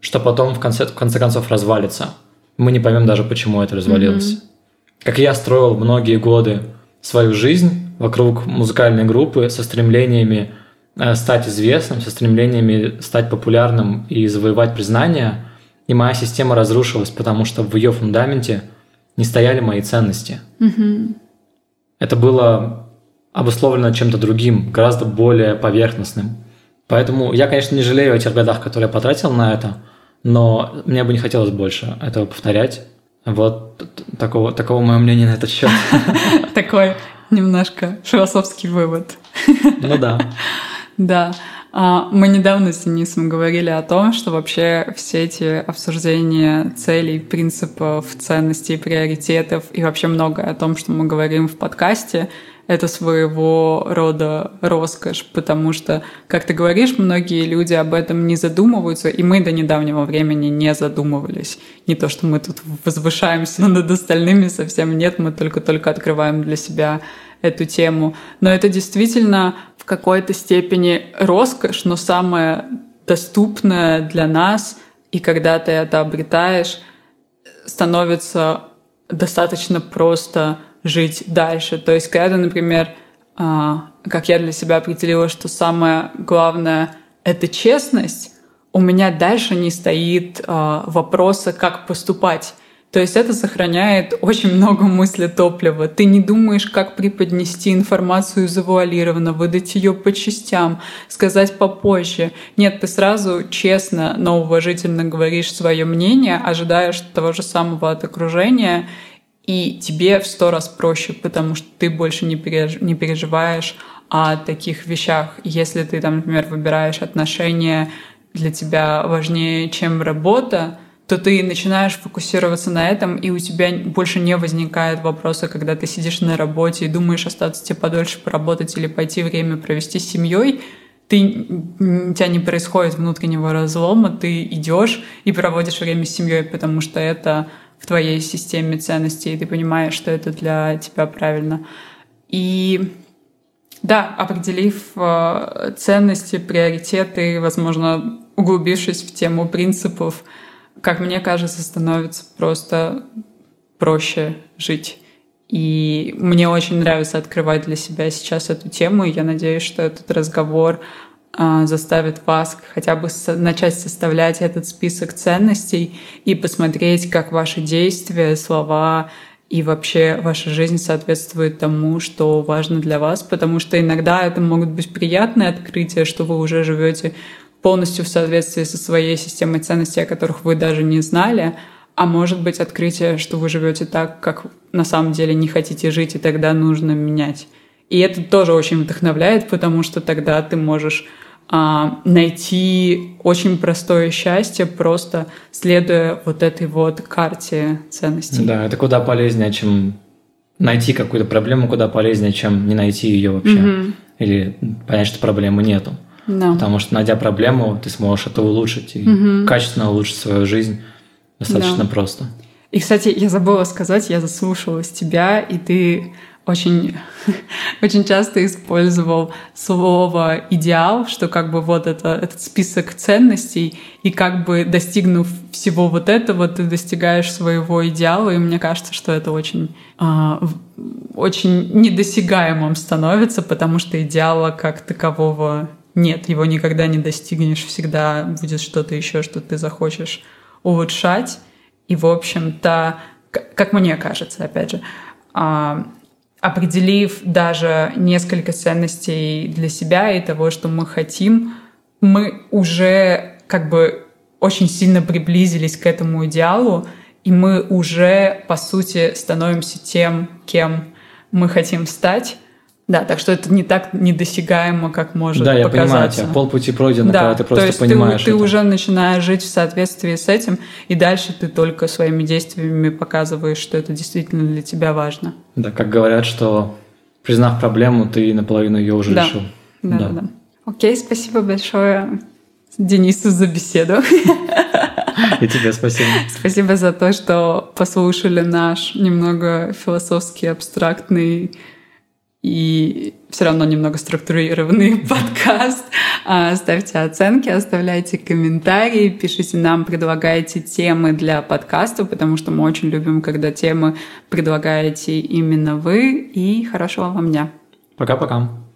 что потом в конце, в конце концов развалится. Мы не поймем даже, почему это развалилось. Mm-hmm. Как я строил многие годы свою жизнь вокруг музыкальной группы со стремлениями э, стать известным, со стремлениями стать популярным и завоевать признание, и моя система разрушилась, потому что в ее фундаменте не стояли мои ценности. Mm-hmm. Это было обусловлено чем-то другим, гораздо более поверхностным. Поэтому я, конечно, не жалею о тех годах, которые я потратил на это, но мне бы не хотелось больше этого повторять. Вот такого, такого мое мнение на этот счет. Такой немножко философский вывод. Ну да. Да. А, мы недавно с Денисом говорили о том, что вообще все эти обсуждения целей, принципов, ценностей, приоритетов и вообще многое о том, что мы говорим в подкасте, это своего рода роскошь, потому что, как ты говоришь, многие люди об этом не задумываются, и мы до недавнего времени не задумывались. Не то, что мы тут возвышаемся над остальными, совсем нет, мы только-только открываем для себя эту тему. Но это действительно в какой-то степени роскошь, но самое доступное для нас, и когда ты это обретаешь, становится достаточно просто жить дальше. То есть, когда, например, а, как я для себя определила, что самое главное — это честность, у меня дальше не стоит а, вопроса, как поступать. То есть это сохраняет очень много мысли топлива. Ты не думаешь, как преподнести информацию завуалированно, выдать ее по частям, сказать попозже. Нет, ты сразу честно, но уважительно говоришь свое мнение, ожидаешь того же самого от окружения, и тебе в сто раз проще, потому что ты больше не, переж... не переживаешь о таких вещах. Если ты, там, например, выбираешь отношения для тебя важнее, чем работа, то ты начинаешь фокусироваться на этом, и у тебя больше не возникает вопроса, когда ты сидишь на работе и думаешь остаться тебе подольше поработать или пойти время провести с семьей, ты, у тебя не происходит внутреннего разлома, ты идешь и проводишь время с семьей, потому что это в твоей системе ценностей, и ты понимаешь, что это для тебя правильно. И да, определив э, ценности, приоритеты, возможно, углубившись в тему принципов, как мне кажется, становится просто проще жить. И мне очень нравится открывать для себя сейчас эту тему, и я надеюсь, что этот разговор заставит вас хотя бы начать составлять этот список ценностей и посмотреть, как ваши действия, слова и вообще ваша жизнь соответствует тому, что важно для вас, потому что иногда это могут быть приятные открытия, что вы уже живете полностью в соответствии со своей системой ценностей, о которых вы даже не знали, а может быть открытие, что вы живете так, как на самом деле не хотите жить, и тогда нужно менять. И это тоже очень вдохновляет, потому что тогда ты можешь а, найти очень простое счастье, просто следуя вот этой вот карте ценностей. Да, это куда полезнее, чем найти какую-то проблему, куда полезнее, чем не найти ее вообще. Mm-hmm. Или понять, что проблемы нету. Да. Потому что, найдя проблему, ты сможешь это улучшить и угу. качественно улучшить свою жизнь достаточно да. просто. И, кстати, я забыла сказать, я заслушалась тебя, и ты очень, очень часто использовал слово идеал, что как бы вот это, этот список ценностей, и как бы достигнув всего вот этого, ты достигаешь своего идеала, и мне кажется, что это очень, э, очень недосягаемым становится, потому что идеала как такового нет, его никогда не достигнешь, всегда будет что-то еще, что ты захочешь улучшать. И, в общем-то, как мне кажется, опять же, а, определив даже несколько ценностей для себя и того, что мы хотим, мы уже как бы очень сильно приблизились к этому идеалу, и мы уже, по сути, становимся тем, кем мы хотим стать, да, так что это не так недосягаемо, как может да, показаться. Да, я понимаю тебя. Полпути пройдено, да, когда ты просто то есть понимаешь ты, это. ты уже начинаешь жить в соответствии с этим, и дальше ты только своими действиями показываешь, что это действительно для тебя важно. Да, как говорят, что признав проблему, ты наполовину ее уже да. решил. Да, да, да. Окей, спасибо большое Денису за беседу. И тебе спасибо. Спасибо за то, что послушали наш немного философский, абстрактный и все равно немного структурированный подкаст. А, ставьте оценки, оставляйте комментарии, пишите нам, предлагайте темы для подкаста, потому что мы очень любим, когда темы предлагаете именно вы. И хорошего вам дня. Пока-пока.